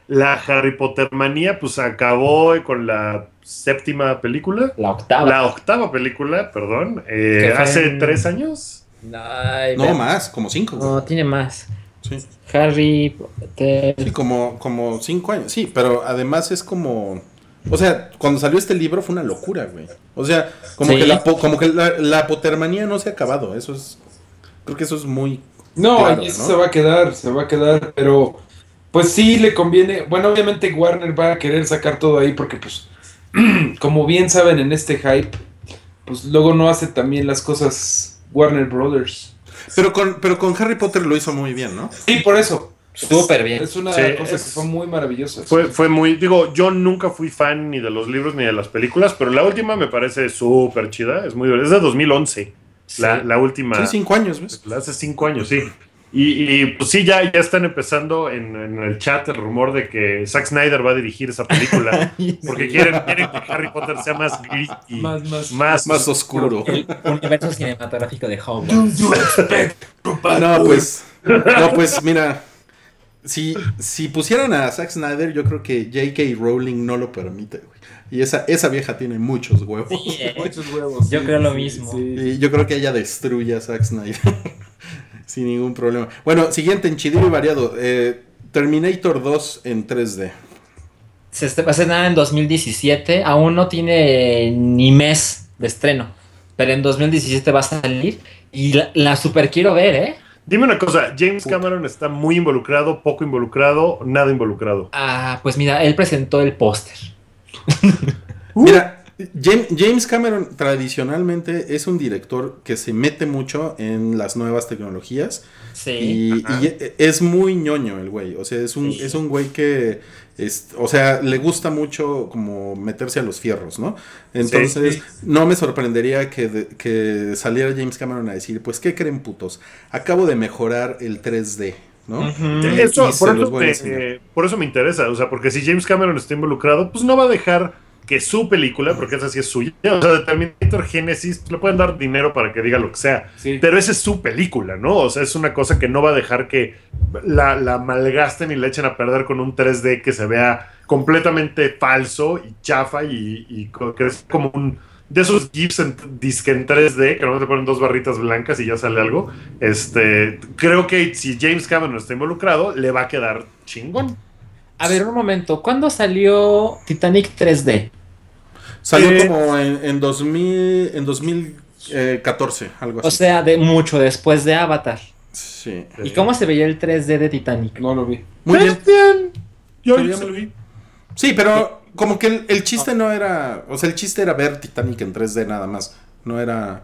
la Harry Potter manía pues acabó con la séptima película, La octava. la octava película, perdón, eh, hace en- tres años. Ay, No más, como cinco. No, tiene más. Sí. Harry Potter. Sí, como, como cinco años. Sí, pero además es como. O sea, cuando salió este libro fue una locura, güey. O sea, como Sí. que, la, como que la, la potermanía no se ha acabado. Eso es. Creo que eso es muy. No, Claro, eso ¿no? se va a quedar, se va a quedar, pero pues sí le conviene. Bueno, obviamente Warner va a querer sacar todo ahí porque, pues, como bien saben en este hype, pues luego no hace también las cosas Warner Brothers. Pero con, pero con Harry Potter lo hizo muy bien, ¿no? Sí, por eso. Súper bien. Es una Sí, cosa es- que fue muy maravillosa. Fue, fue muy, digo, yo nunca fui fan ni de los libros ni de las películas, pero la última me parece súper chida, es muy es de 2011, la, la última. Sí, cinco años, ¿ves? Hace cinco años, sí. Y, y, pues sí, ya, ya están empezando en, en el chat el rumor de que Zack Snyder va a dirigir esa película. porque quieren, quieren que Harry Potter sea más gritty, Más, más. más, Más oscuro. El universo cinematográfico de Hogwarts. No, pues. No, pues mira. Si, si pusieran a Zack Snyder, yo creo que J.K. Rowling no lo permite, güey. Y esa, esa vieja tiene muchos huevos. Sí, eh. Muchos huevos. Yo sí, creo lo mismo. sí. Y yo creo que ella destruye a Zack Snyder. Sin ningún problema. Bueno, siguiente, en Chidillo y variado. eh, Terminator 2 en 3D. Se va a estrenar en 2017. Aún no tiene ni mes de estreno. Pero en 2017 va a salir. Y la, la super quiero ver, ¿eh? Dime una cosa, James Cameron está muy involucrado, poco involucrado, nada involucrado. Ah, pues mira, él presentó el póster. Mira, James Cameron tradicionalmente es un director que se mete mucho en las nuevas tecnologías. Sí. Y, y es muy ñoño el güey. O sea, es un, Sí. es un güey que. es- o sea, le gusta mucho como meterse a los fierros, ¿no? Entonces, Sí. no me sorprendería que, de- que saliera James Cameron a decir: Pues, ¿qué creen, putos? Acabo de mejorar el 3D, ¿no? Y- Eso, por, eso me, eh, por eso me interesa, o sea, porque si James Cameron está involucrado, pues no va a dejar que su película, porque esa sí es suya, o sea, de Terminator Genesis, le pueden dar dinero para que diga lo que sea, Sí. pero esa es su película, ¿no? O sea, es una cosa que no va a dejar que la, la malgasten y la echen a perder con un 3D que se vea completamente falso y chafa y, que es como un... De esos GIFs en disque en 3D, que no te ponen dos barritas blancas y ya sale algo. Este, creo que si James Cameron está involucrado, le va a quedar chingón. A ver, un momento. ¿Cuándo salió Titanic 3D? Salió Eh, como en, en 2000, en 2014, algo así. O sea, de mucho después de Avatar. sí. ¿Y cómo se veía el 3D de Titanic? No lo vi. Muy bien. bien. Yo, yo se lo vi. Sí, pero como que el, el chiste no era. O sea, el chiste era ver Titanic en 3D nada más. No era.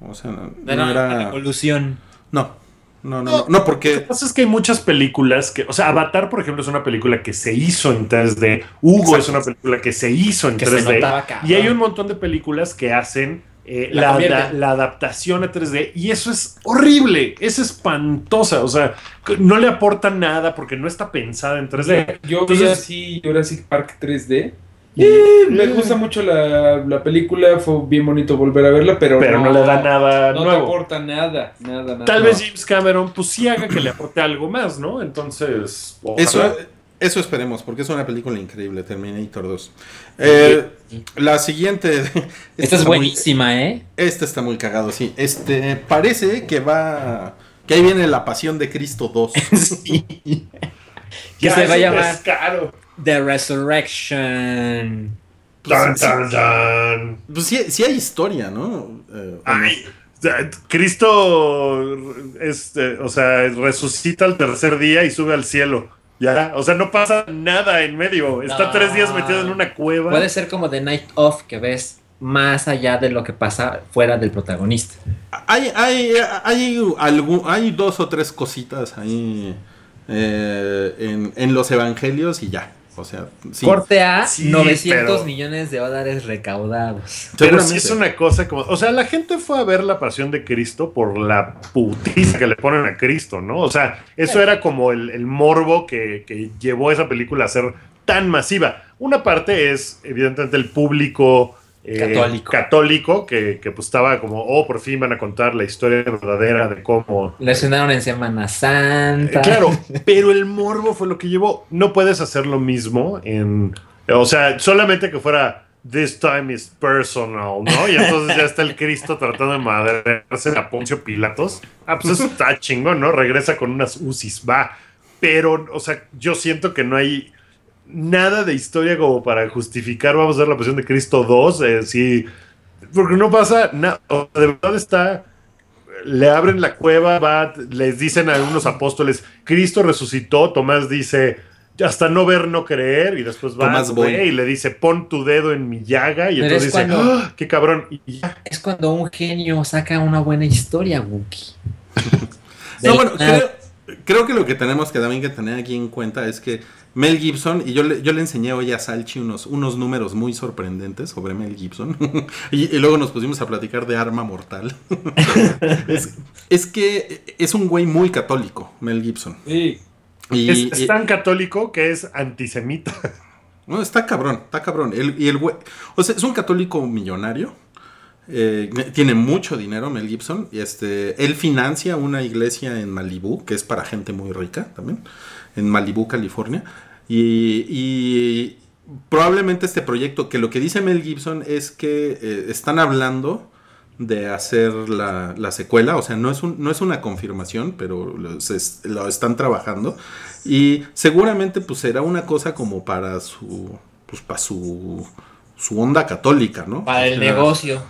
O sea, no, no Era era. evolución. No. No, no, no, no, Lo que porque. pasa es que hay muchas películas que, o sea, Avatar, por ejemplo, es una película que se hizo en 3D. Hugo Exacto. es una película que se hizo en Que se 3D. notaba cabrón. y hay un montón de películas que hacen eh, La adaptación a 3D y eso es horrible, es espantosa, o sea, no le aporta nada porque no está pensada en 3D. Yo vi Entonces- así Jurassic Park 3D. Eh, me gusta mucho la, la película, fue bien bonito volver a verla, pero, Pero no le da nada No te nuevo. aporta nada, nada, nada. Tal No. vez James Cameron pues sí haga que le aporte algo más, ¿no? Entonces, ojalá. Eso, eso esperemos, porque es una película increíble, Terminator 2. Eh, la siguiente. Esta es muy- buenísima, ¿eh? Este está muy cagado, sí. Este parece que va. Que ahí viene la pasión de Cristo 2. sí. Que Ya se va a llamar descaro. The Resurrection. Tan, tan, tan. Pues sí, sí hay historia, ¿no? Eh, Ay, Cristo, este, o sea, resucita al tercer día y sube al cielo. Ya, o sea, no pasa nada en medio. Está No. tres días metido en una cueva. Puede ser como The Night Of, que ves más allá de lo que pasa fuera del protagonista. Hay, hay, hay, algún- hay dos o tres cositas ahí eh, en, en los evangelios y ya. O sea, sí. Corte A, Sí, 900 pero- millones de dólares recaudados. Pero sí es una cosa como. O sea, la gente fue a ver la pasión de Cristo por la putiza que le ponen a Cristo, ¿no? O sea, eso era como el, el morbo que, que llevó esa película a ser tan masiva. Una parte es, evidentemente, el público. Eh, Católico. católico que, que, pues estaba como, oh, por fin van a contar la historia verdadera de cómo Le estrenaron en Semana Santa. Eh, Claro, pero el morbo fue lo que llevó. No puedes hacer lo mismo en. O sea, solamente que fuera. This time is personal, ¿no? Y entonces ya está el Cristo tratando de madrearse a Poncio Pilatos. Ah, pues eso está chingón, ¿no? Regresa con unas UCIs, va. Pero, o sea, yo siento que no hay nada de historia como para justificar, vamos a ver la pasión de Cristo 2, eh, sí. Porque no pasa nada. De verdad está le abren la cueva, va, les dicen a algunos apóstoles, Cristo resucitó, Tomás dice, hasta no ver, no creer, y después va Tomás y le dice, pon tu dedo en mi llaga, y Pero entonces es dice, cuando- "Ah, qué cabrón, y ya. Es cuando un genio saca una buena historia, Wookie. No, bueno, creo, creo que lo que tenemos que también que tener aquí en cuenta es que Mel Gibson, y yo le, yo le enseñé hoy a Salchi unos, unos números muy sorprendentes sobre Mel Gibson, y, y luego nos pusimos a platicar de Arma Mortal. es, es que es un güey muy católico, Mel Gibson. Sí. Y, es, es y- tan católico que es antisemita. no, está cabrón, está cabrón. El- y el güey, o sea, es un católico millonario. Eh, tiene mucho dinero Mel Gibson. Y este, él financia una iglesia en Malibú, que es para gente muy rica también, en Malibú, California. Y, y probablemente este proyecto, que lo que dice Mel Gibson es que eh, están hablando de hacer la, la secuela, o sea, no es, un, no es una confirmación, pero lo, se- lo están trabajando. Y seguramente pues será una cosa como para su, pues para su, su onda católica, ¿no? Para O el sea, negocio.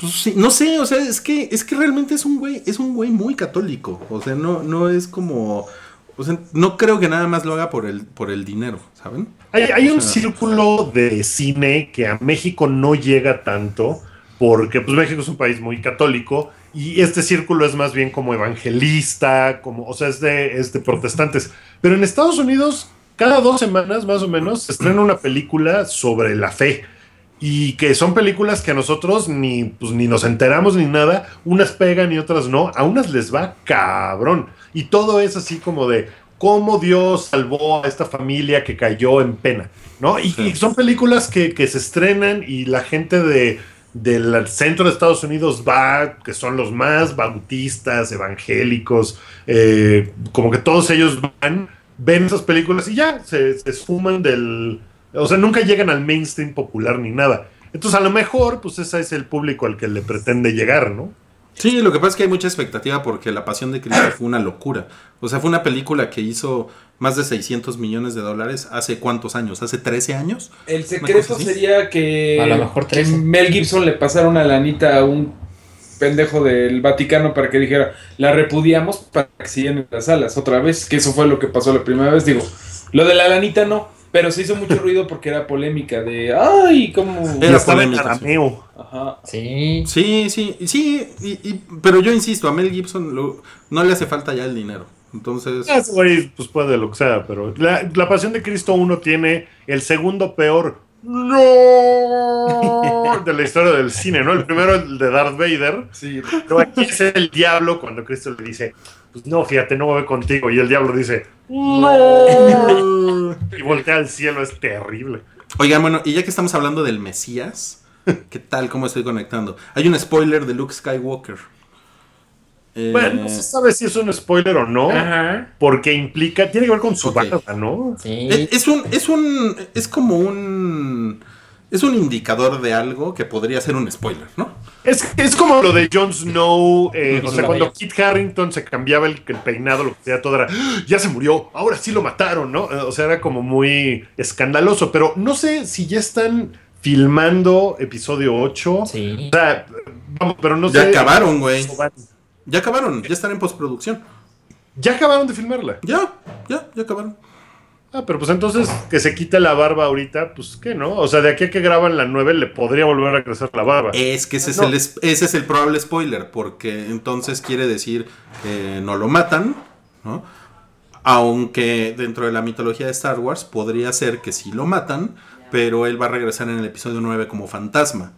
Pues sí, no sé, o sea, es que, es que realmente es un güey, es un güey muy católico. O sea, no, no es como. O sea, no creo que nada más lo haga por el, por el dinero, ¿saben? Hay, hay un O sea- círculo de cine que a México no llega tanto, porque pues México es un país muy católico y este círculo es más bien como evangelista, como, o sea, es de, es de protestantes. Pero en Estados Unidos, cada dos semanas más o menos, se estrena una película sobre la fe. Y que son películas que a nosotros ni, pues, ni nos enteramos ni nada, unas pegan y otras no, a unas les va cabrón. Y todo es así como de cómo Dios salvó a esta familia que cayó en pena, ¿no? Y, Sí. y son películas que, que se estrenan y la gente de, del centro de Estados Unidos va, que son los más bautistas, evangélicos, eh, como que todos ellos van, ven esas películas y ya, se, se esfuman del... O sea, nunca llegan al mainstream popular ni nada. Entonces, a lo mejor, pues ese es el público al que le pretende llegar, ¿no? Sí, lo que pasa es que hay mucha expectativa porque La Pasión de Cristo fue una locura. O sea, fue una película que hizo más de 600 millones de dólares hace cuántos años? ¿Hace 13 años? El secreto sería que, A lo mejor que 13. Mel Gibson le pasara una lanita a un pendejo del Vaticano para que dijera, la repudiamos para que se llenen las salas otra vez, que eso fue lo que pasó la primera vez. Digo, lo de la lanita no, pero se hizo mucho ruido porque era polémica de, ay, cómo... Era polémica. Ajá. Sí. Sí, sí, sí, y- y- pero yo insisto, a Mel Gibson lo- no le hace falta ya el dinero. Entonces, Ese güey, pues puede lo que sea, pero la, la Pasión de Cristo 1 tiene el segundo peor ¡No! De la historia del cine, ¿no? El primero, el de Darth Vader. Sí. Pero aquí es el diablo cuando Cristo le dice, pues no, fíjate, no voy contigo. Y el diablo dice, ¡No! Y voltea al cielo, es terrible. Oigan, bueno, y ya que estamos hablando del Mesías, ¿qué tal? ¿Cómo estoy conectando? Hay un spoiler de Luke Skywalker. Eh, Bueno, no se sabe si es un spoiler o no, Ajá. porque implica, tiene que ver con su Ok. barba, ¿no? Sí. es, es un, es un, es como un, es un indicador de algo que podría ser un spoiler, ¿no? Es, es como lo de Jon Snow, eh, o sea, cuando Kit Harrington se cambiaba el, el peinado, lo que sea, todo era, "¡Ah! ya se murió, ahora sí lo mataron, ¿no? Eh, O sea, era como muy escandaloso, pero no sé si ya están filmando episodio 8. Sí. O sea, vamos, pero no ya sé. acabaron, güey. Ya acabaron, ya están en postproducción. Ya acabaron de filmarla. Ya, ya, ya acabaron. Ah, pero pues entonces que se quite la barba ahorita, pues qué, ¿no? O sea, de aquí a que graban la 9 le podría volver a crecer la barba. Es que ese es, el, es- ese es el probable spoiler, porque entonces quiere decir que no lo matan, ¿no? Aunque dentro de la mitología de Star Wars podría ser que sí lo matan, pero él va a regresar en el episodio 9 como fantasma.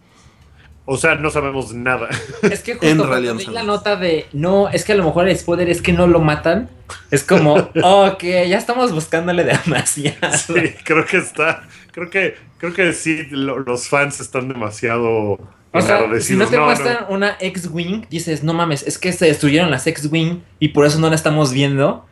O sea, no sabemos nada. Es que justo En cuando realidad no la nota de no, es que a lo mejor el spoiler es que no lo matan. Es como, ok, ya estamos buscándole demasiado. Sí, creo que está. Creo que, creo que sí, lo- los fans están demasiado O sea, si no te No, una X-Wing, dices, no mames, es que se destruyeron las X-Wing y por eso no la estamos viendo.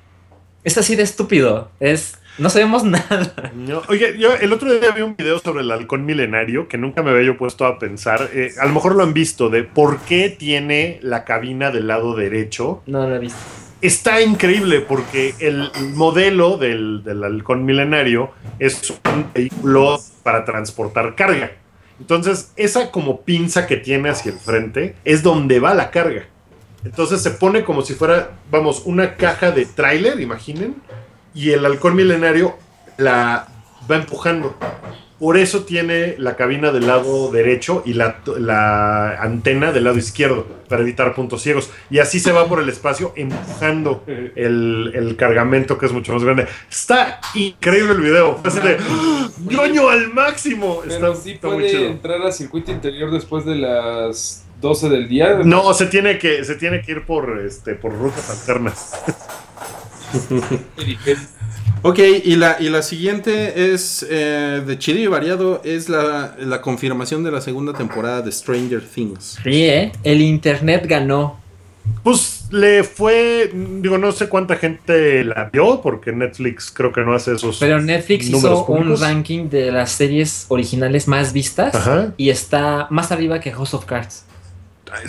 Es así de estúpido. Es. No sabemos nada. No, Oye, yo el otro día vi un video sobre el halcón milenario que nunca me había yo puesto a pensar. eh, a lo mejor lo han visto, de por qué tiene la cabina del lado derecho. No lo he visto. Está increíble porque el modelo del, del halcón milenario es un vehículo para transportar carga. Entonces, esa como pinza que tiene hacia el frente es donde va la carga. Entonces se pone como si fuera, vamos, una caja de tráiler, imaginen, y el halcón milenario la va empujando. Por eso tiene la cabina del lado derecho y la, la antena del lado izquierdo, para evitar puntos ciegos. Y así se va por el espacio empujando el, el cargamento que es mucho más grande. Está increíble el video. Así de ¡Ah! ¡Ñoño al máximo! Pero Está, sí está muy puede chido. entrar al circuito interior después de las 12 del día. No, se tiene que, se tiene que ir por, este, por rutas alternas. Ok, y la, y la siguiente es eh, de chido y variado, es la, la confirmación de la segunda temporada de Stranger Things. Sí, ¿eh? El internet ganó. Pues le fue, digo, no sé cuánta gente la vio, porque Netflix creo que no hace esos. Pero Netflix números hizo un ranking de las series originales más vistas Ajá. y está más arriba que House of Cards.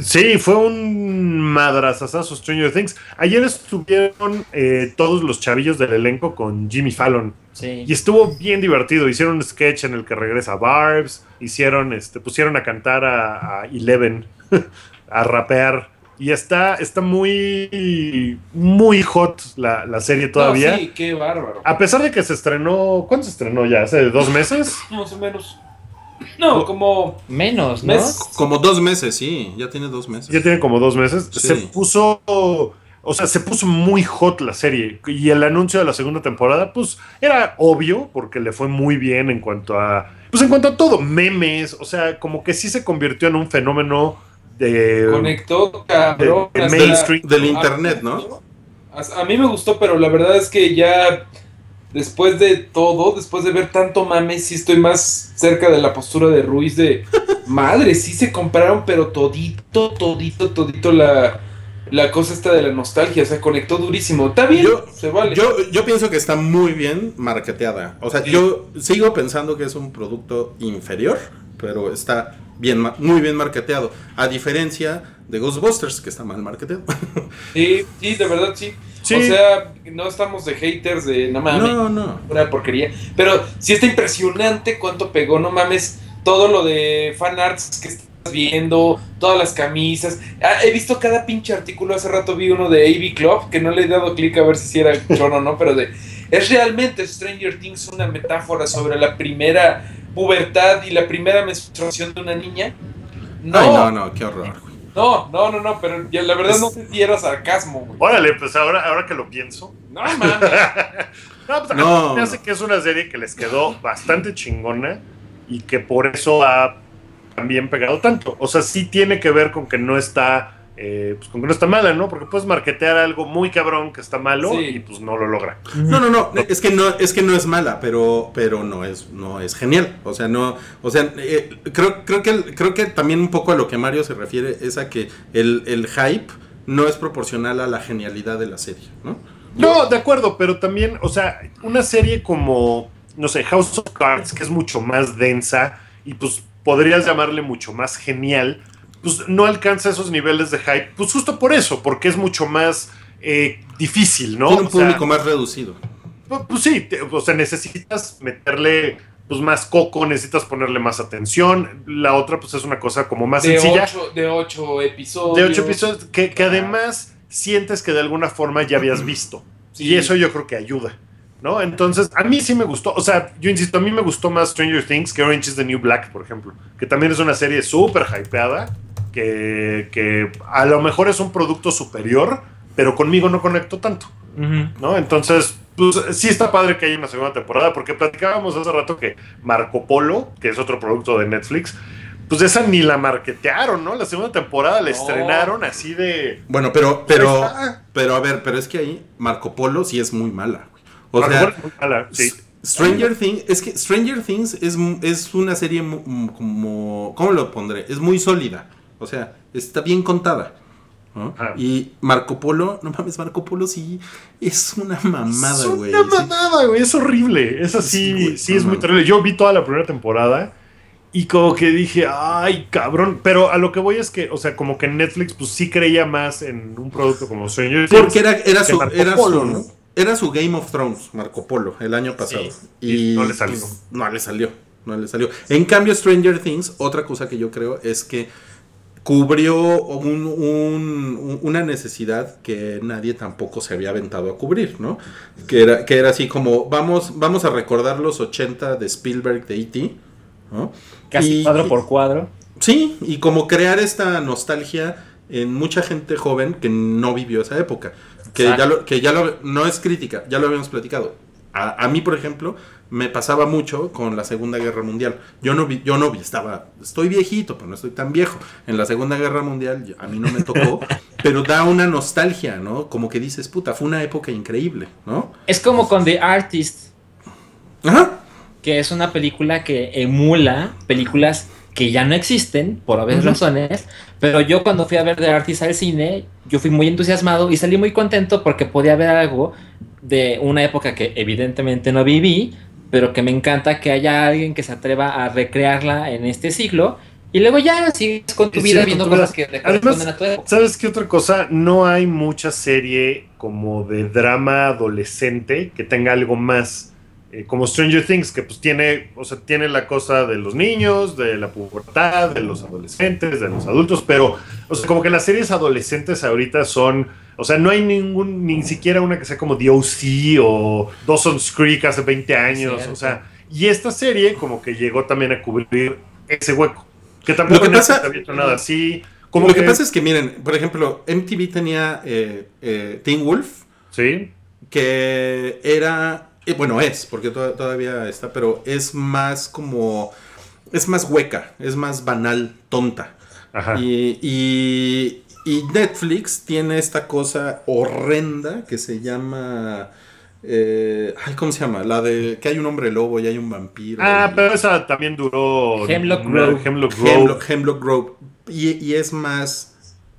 Sí, fue un madrazazazo Stranger Things. Ayer estuvieron eh, todos los chavillos del elenco con Jimmy Fallon. Sí. Y estuvo bien divertido. Hicieron un sketch en el que regresa Barbs. Hicieron, este, pusieron a cantar a, a Eleven, a rapear. Y está, está muy, muy hot la, la serie todavía. No, sí, qué bárbaro. A pesar de que se estrenó, ¿cuándo se estrenó ya? ¿Hace dos meses? Más o menos. No, como. Menos, ¿no? Mes- Como dos meses, sí, ya tiene dos meses. Ya tiene como dos meses. Sí. Se puso, o sea, se puso muy hot la serie. Y el anuncio de la segunda temporada, pues, era obvio, porque le fue muy bien en cuanto a, pues, en cuanto a todo, memes. O sea, como que sí se convirtió en un fenómeno de... Conectó cabrón. Mainstream. Del internet, ¿no? A mí me gustó, pero la verdad es que ya después de todo, después de ver tanto mame, sí estoy más cerca de la postura de Ruiz de madre, sí se compraron, pero todito, todito, todito la, la cosa esta de la nostalgia, o sea, conectó durísimo. Está bien, Yo- se vale. Yo, yo pienso que está muy bien marketeada. O sea, Sí. yo sigo pensando que es un producto inferior, pero está bien, muy bien marketeado. A diferencia de Ghostbusters, que está mal marketeado. Sí, sí, de verdad sí. Sí. O sea, no estamos de haters de no mames. no, no. una porquería. Pero sí está impresionante cuánto pegó, no mames, todo lo de fan arts que estás viendo, todas las camisas. Ah, he visto cada pinche artículo, hace rato vi uno de AV Club, que no le he dado clic a ver si era choro o no, pero de... ¿Es realmente Stranger Things una metáfora sobre la primera pubertad y la primera menstruación de una niña? No, Ay, no, no, qué horror. güey. no, no, no, no, pero ya la verdad no sé si era sarcasmo, güey. Órale, pues ahora, ahora que lo pienso. No mames. No, pues, No. me hace que es una serie que les quedó bastante chingona. y que por eso ha también pegado tanto. O sea, sí tiene que ver con que no está eh, pues con que no está mala, ¿no? Porque puedes marketear algo muy cabrón que está malo Sí. y pues no lo logra. No, no, no, es que no, es que no es mala, pero, pero no es, no es genial. O sea, no, o sea, eh, creo, creo que, creo que también un poco a lo que Mario se refiere es a que el, el hype no es proporcional a la genialidad de la serie, ¿no? No, de acuerdo, pero también, o sea, una serie como, no sé, House of Cards, que es mucho más densa y pues podrías llamarle mucho más genial, pues no alcanza esos niveles de hype, pues justo por eso, porque es mucho más eh, difícil, ¿no? Tiene un O sea, público más reducido. Pues, pues sí, te- o sea, necesitas meterle pues más coco, necesitas ponerle más atención. La otra pues es una cosa como más De sencilla. ocho, de ocho episodios. de ocho episodios que, que además sientes que de alguna forma ya habías visto. Sí. Y eso yo creo que ayuda. ¿No? Entonces, a mí sí me gustó. O sea, yo insisto, a mí me gustó más Stranger Things que Orange is the New Black, por ejemplo. Que también es una serie súper hypeada. Que, que a lo mejor es un producto superior, pero conmigo no conecto tanto. ¿no? Entonces, pues sí está padre que haya una segunda temporada, porque platicábamos hace rato que Marco Polo, que es otro producto de Netflix, pues esa ni la marketearon, ¿no? La segunda temporada la No. estrenaron así de... Bueno, pero, pero, pero a ver, pero es que ahí Marco Polo sí es muy mala. O sea, Polo es muy mala, sí. S- Stranger Things, es que Stranger Things es, es una serie como, ¿cómo lo pondré? Es muy sólida, o sea, está bien contada. Y Marco Polo, no mames, Marco Polo sí es una mamada, es güey. una sí. mamada, güey, es horrible. Es así, Sí, es muy terrible. Yo vi toda la primera temporada y como que dije, ay, cabrón. Pero a lo que voy es que, o sea, como que Netflix pues sí creía más en un producto como Stranger Things. Porque era, era, su, Marco era, Polo, su, ¿no? Era su Game of Thrones, Marco Polo, el año pasado. y no le salió. pues, no le salió. No le salió. En cambio, Stranger Things, otra cosa que yo creo es que cubrió un- un- un- una necesidad que nadie tampoco se había aventado a cubrir, ¿no? Que era, que era así como, vamos, vamos a recordar los 80 de Spielberg de E.T., ¿no? Casi Y- cuadro por cuadro. Sí, y como crear esta nostalgia en mucha gente joven que no vivió esa época. Que Exacto. ya, lo, que ya lo, no es crítica, ya lo habíamos platicado. A, a mí, por ejemplo, me pasaba mucho con la Segunda Guerra Mundial. Yo no vi, yo no vi, estaba, estoy viejito, pero no estoy tan viejo. En la Segunda Guerra Mundial yo- a mí no me tocó, pero da una nostalgia, ¿no? Como que dices, puta, fue una época increíble, ¿no? Es como con The Artist, Ajá. que es una película que emula películas que ya no existen, por obvias Ujú. razones, pero yo cuando fui a ver The Artist al cine, yo fui muy entusiasmado y salí muy contento porque podía ver algo de una época que evidentemente no viví, pero que me encanta que haya alguien que se atreva a recrearla en este siglo, y luego ya sigues con tu Es vida cierto, viendo cosas que te Además, a tu época. ¿Sabes qué otra cosa? No hay mucha serie como de drama adolescente que tenga algo más. Eh, como Stranger Things, que pues tiene, o sea, tiene la cosa de los niños, de la pubertad, de los adolescentes, de los adultos, pero, o sea, como que las series adolescentes ahorita son, o sea, no hay ningún, ni siquiera una que sea como The O.C. o Dawson's Creek hace 20 años, o sea, y esta serie como que llegó también a cubrir ese hueco, que tampoco Lo que pasa- había hecho nada así. Como Lo que pasa es que, miren, por ejemplo, MTV tenía eh, eh, Teen Wolf, Sí, que era, eh, bueno, es, porque to- todavía está, pero es más como, es más hueca, es más banal, tonta. ajá. Y, y- y Netflix tiene esta cosa horrenda que se llama, eh, ay, ¿cómo se llama? La de que hay un hombre lobo y hay un vampiro. Ah, y- pero esa también duró. Hemlock Grove. Hemlock Grove. Hemlock, Hemlock Grove. Y, y es más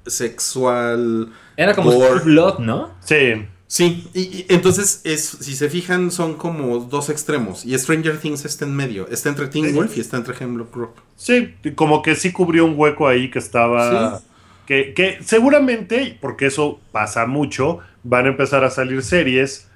sexual. Era como Gore. Blood, ¿no? Sí. Sí, y, y entonces es, si se fijan, son como dos extremos. Y Stranger Things está en medio. Está entre Teen Sí. Wolf y está entre Hemlock Grove. Sí, como que sí cubrió un hueco ahí que estaba. Sí. Que, que seguramente, porque eso pasa mucho, van a empezar a salir series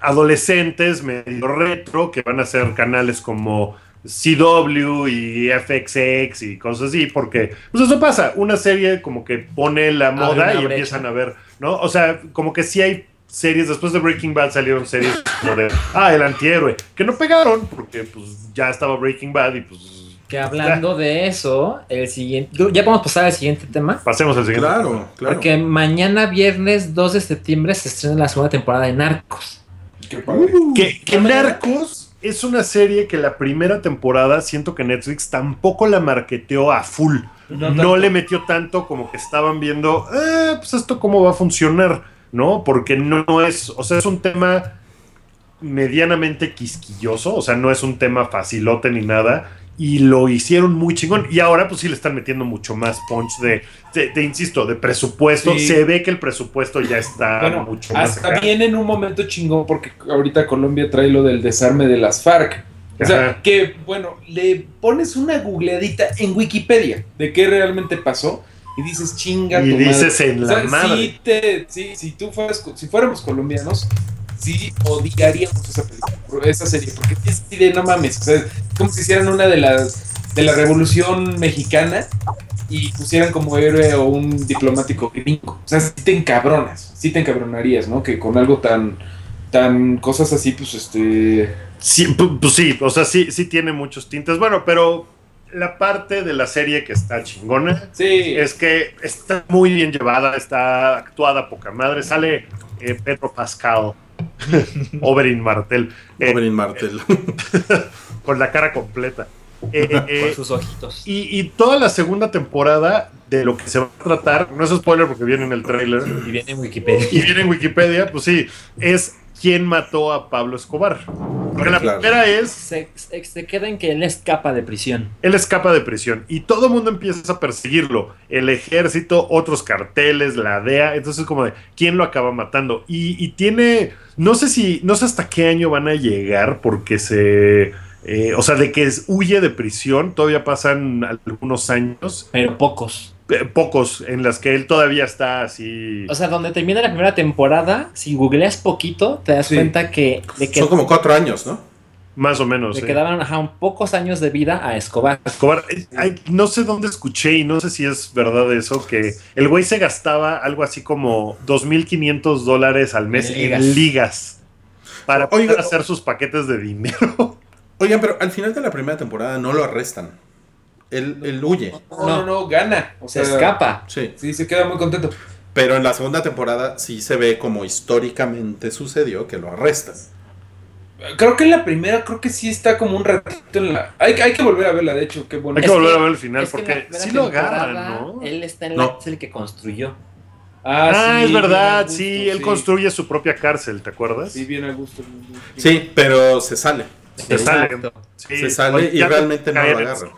adolescentes, medio retro, que van a ser canales como CW y FXX y cosas así, porque pues eso pasa, una serie como que pone la moda y empiezan a ver, ¿no? O sea, como que sí hay series, después de Breaking Bad salieron series como de, ah, el antihéroe, que no pegaron porque pues ya estaba Breaking Bad y pues Que hablando de eso, el siguiente. Ya podemos pasar al siguiente tema. pasemos al siguiente. Claro, claro. Porque mañana, viernes 2 de septiembre, se estrena la segunda temporada de Narcos. Qué padre. Uh. Que, que Narcos es una serie que la primera temporada siento que Netflix tampoco la marketeó a full. No le metió tanto como que estaban viendo, eh, pues esto cómo va a funcionar, ¿no? Porque no es, o sea, es un tema medianamente quisquilloso, o sea, no es un tema facilote ni nada, y lo hicieron muy chingón. Y ahora pues sí le están metiendo mucho más punch de, de, de, insisto, de presupuesto. Sí. Se ve que el presupuesto ya está Bueno, mucho más hasta viene en un momento chingón porque ahorita Colombia trae lo del desarme de las FARC. O sea, Ajá. que, bueno, le pones una googleadita en Wikipedia de qué realmente pasó y dices, chinga Y tu dices madre. en O sea, la madre. te- sí, si tú fueras, si fuéramos colombianos, sí odiaríamos esa película, esa serie, porque es así de no mames, o sea, es como si hicieran una de las de la Revolución Mexicana y pusieran como héroe o un diplomático gringo. O sea, sí te encabronas, sí te encabronarías, ¿no? Que con algo tan tan cosas así, pues este Sí, pu- pues sí, o sea, sí, sí tiene muchos tintes. Bueno, pero la parte de la serie que está chingona sí, es que está muy bien llevada, está actuada poca madre. Sale eh, Pedro Pascal, Oberyn Martel, eh, Oberyn Martel. con la cara completa. Eh, eh, Con sus ojitos. y, y toda la segunda temporada de lo que se va a tratar, no es spoiler porque viene en el tráiler Y viene en Wikipedia. y viene en Wikipedia, pues sí, es quién mató a Pablo Escobar. Porque la Claro. primera es Se, se, se queda en que él escapa de prisión. Él escapa de prisión y todo el mundo empieza a perseguirlo. El ejército, otros carteles, la DEA. Entonces, como de quién lo acaba matando. Y, y tiene. No sé si. No sé hasta qué año van a llegar porque se. eh, o sea, de que es- huye de prisión. Todavía pasan algunos años. Pero pocos. Eh, pocos en las que él todavía está así. O sea, donde termina la primera temporada, si googleas poquito, te das Sí. cuenta que Son como cuatro años, ¿no? más o menos. le eh. quedaban ajá, un pocos años de vida a Escobar. Escobar, eh, ay, no sé dónde escuché y no sé si es verdad eso, que el güey se gastaba algo así como 2.500 dólares al mes En en ligas. ligas, para Oiga, poder hacer sus paquetes de dinero. Oigan, pero al final de la primera temporada no lo arrestan. Él, él huye. no, no, no, gana. O Se sea, escapa. Sí. Sí, se queda muy contento. Pero en la segunda temporada sí se ve como históricamente sucedió que lo arrestan. Creo que en la primera, creo que sí está como un ratito en la. Hay, hay que volver a verla, de hecho, qué bueno. Hay que Es volver que- a ver el final porque sí lo agarran, ¿no? Él está en No. la cárcel que construyó. Ah, sí, es verdad, gusto, sí, él sí. construye su propia cárcel, ¿te acuerdas? Sí, bien a gusto. bien. Sí, pero se sale. Se sale. Sí, Se sale oye, y realmente no lo agarran.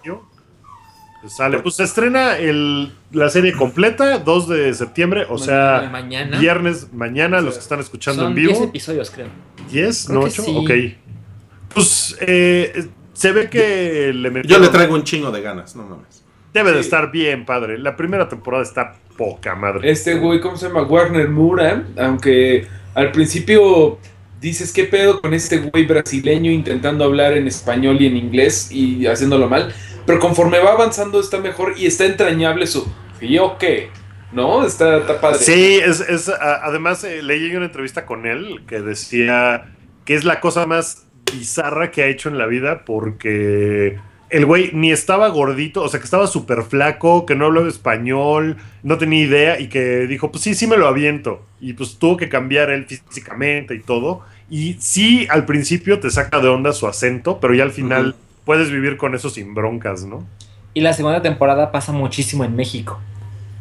Sale. Pues se estrena el, la serie completa, 2 de septiembre, o sea, mañana. viernes, mañana, O sea, los que están escuchando Son en 10 vivo. episodios, creo. 10, Creo ¿no que 8? sí. Ok. Pues eh, se ve que le Yo metieron- le traigo un chingo de ganas, no mames. Debe de estar bien, padre. La primera temporada está poca madre. Este güey, ¿cómo se llama? Warner Mura, aunque al principio dices, ¿qué pedo con este güey brasileño intentando hablar en español y en inglés y haciéndolo mal? Pero conforme va avanzando está mejor y está entrañable su... ¿Y yo qué? ¿No? Está, está padre. Sí, es, es, a- además eh, leí una entrevista con él que decía que es la cosa más bizarra que ha hecho en la vida porque el güey ni estaba gordito, o sea que estaba súper flaco, que no hablaba español, no tenía idea y que dijo, pues sí, sí me lo aviento. Y pues tuvo que cambiar él físicamente y todo. Y sí, al principio te saca de onda su acento, pero ya al final. Puedes vivir con eso sin broncas, ¿no? Y la segunda temporada pasa muchísimo en México.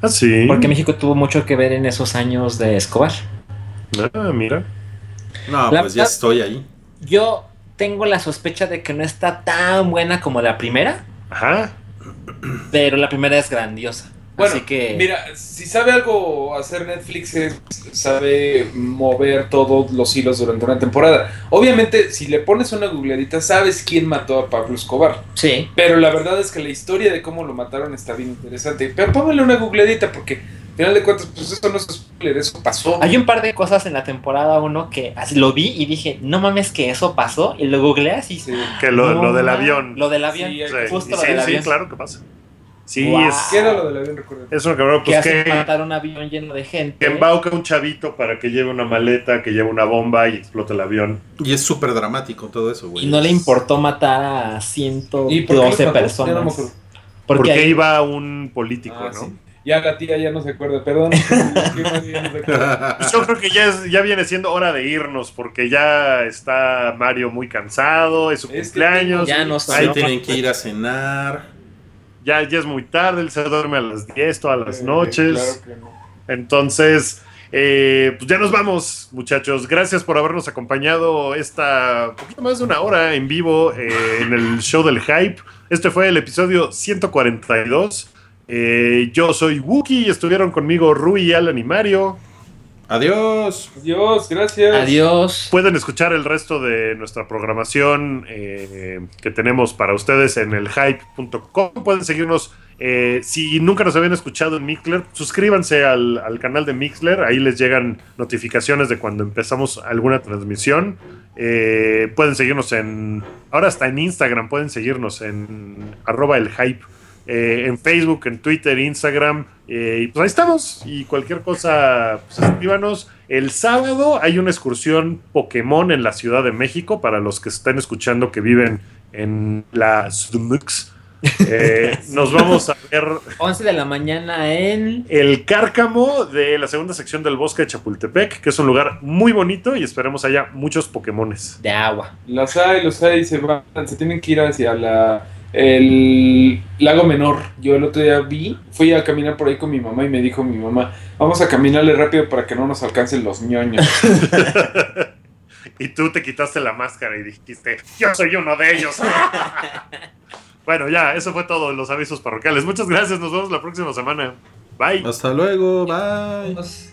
Ah, sí. Porque México tuvo mucho que ver en esos años de Escobar. Ah, mira. No, La- pues ya la- estoy ahí. Yo tengo la sospecha de que no está tan buena como la primera, Ajá. pero la primera es grandiosa. Bueno, Así que Mira, si sabe algo hacer Netflix es sabe mover todos los hilos durante una temporada. Obviamente, si le pones una googleadita, sabes quién mató a Pablo Escobar. sí. Pero la verdad es que la historia de cómo lo mataron está bien interesante. Pero póngale una googleadita porque, al final de cuentas, pues eso no es spoiler, eso pasó. Hay un par de cosas en la temporada 1 que así lo vi y dije, no mames que eso pasó. Y lo googleas y... Sí. Que lo, no lo del avión. Lo del avión. Sí, Sí, justo lo sí, del sí, avión. claro que pasa. Sí, Guau. es, ¿Qué era lo del avión? Recuerda. es una cabrón. que Pues que, matar un avión lleno de gente. que embauca un chavito para que lleve una maleta, que lleve una bomba y explote el avión. Y es súper dramático todo eso, güey. Y no le importó matar a ¿Y por qué los 112 mató? Ya no me personas. porque Porque ahí- iba un político, Ah, ¿no? sí. Ya la tía ya no se acuerda, perdón. Pues yo creo que ya, es- ya viene siendo hora de irnos porque ya está Mario muy cansado, es su Es que cumpleaños. Ya no Ahí tienen que ir a cenar. Ya, ya es muy tarde, él se duerme a las 10 todas las Eh, noches. claro que no. Entonces, eh, pues ya nos vamos, muchachos. Gracias por habernos acompañado esta poquito más de una hora en vivo eh, en el show del hype. Este fue el episodio 142. Eh, yo soy Wookie y estuvieron conmigo Rui, Alan y Mario. Adiós. Adiós, gracias. Adiós. Pueden escuchar el resto de nuestra programación eh, que tenemos para ustedes en elhype.com. Pueden seguirnos. eh, si nunca nos habían escuchado en Mixler, suscríbanse al, al canal de Mixler. Ahí les llegan notificaciones de cuando empezamos alguna transmisión. Eh, pueden seguirnos en. Ahora hasta en Instagram. Pueden seguirnos en arroba el hype. Eh, en Facebook, en Twitter, Instagram. eh, y pues ahí estamos. Y cualquier cosa, pues escríbanos. El sábado hay una excursión Pokémon en la Ciudad de México para los que están escuchando que viven en la CDMX. Eh, nos vamos a ver 11 de la mañana en. el cárcamo de la segunda sección del bosque de Chapultepec, que es un lugar muy bonito y esperemos haya muchos Pokémones. De agua. Los hay, los hay, se van, se tienen que ir hacia la el lago menor. Yo el otro día vi, fui a caminar por ahí con mi mamá y me dijo mi mamá, vamos a caminarle rápido para que no nos alcancen los ñoños. y tú te quitaste la máscara y dijiste, yo soy uno de ellos. bueno, ya, eso fue todo, los avisos parroquiales. Muchas gracias, nos vemos la próxima semana. Bye. Hasta luego. Bye.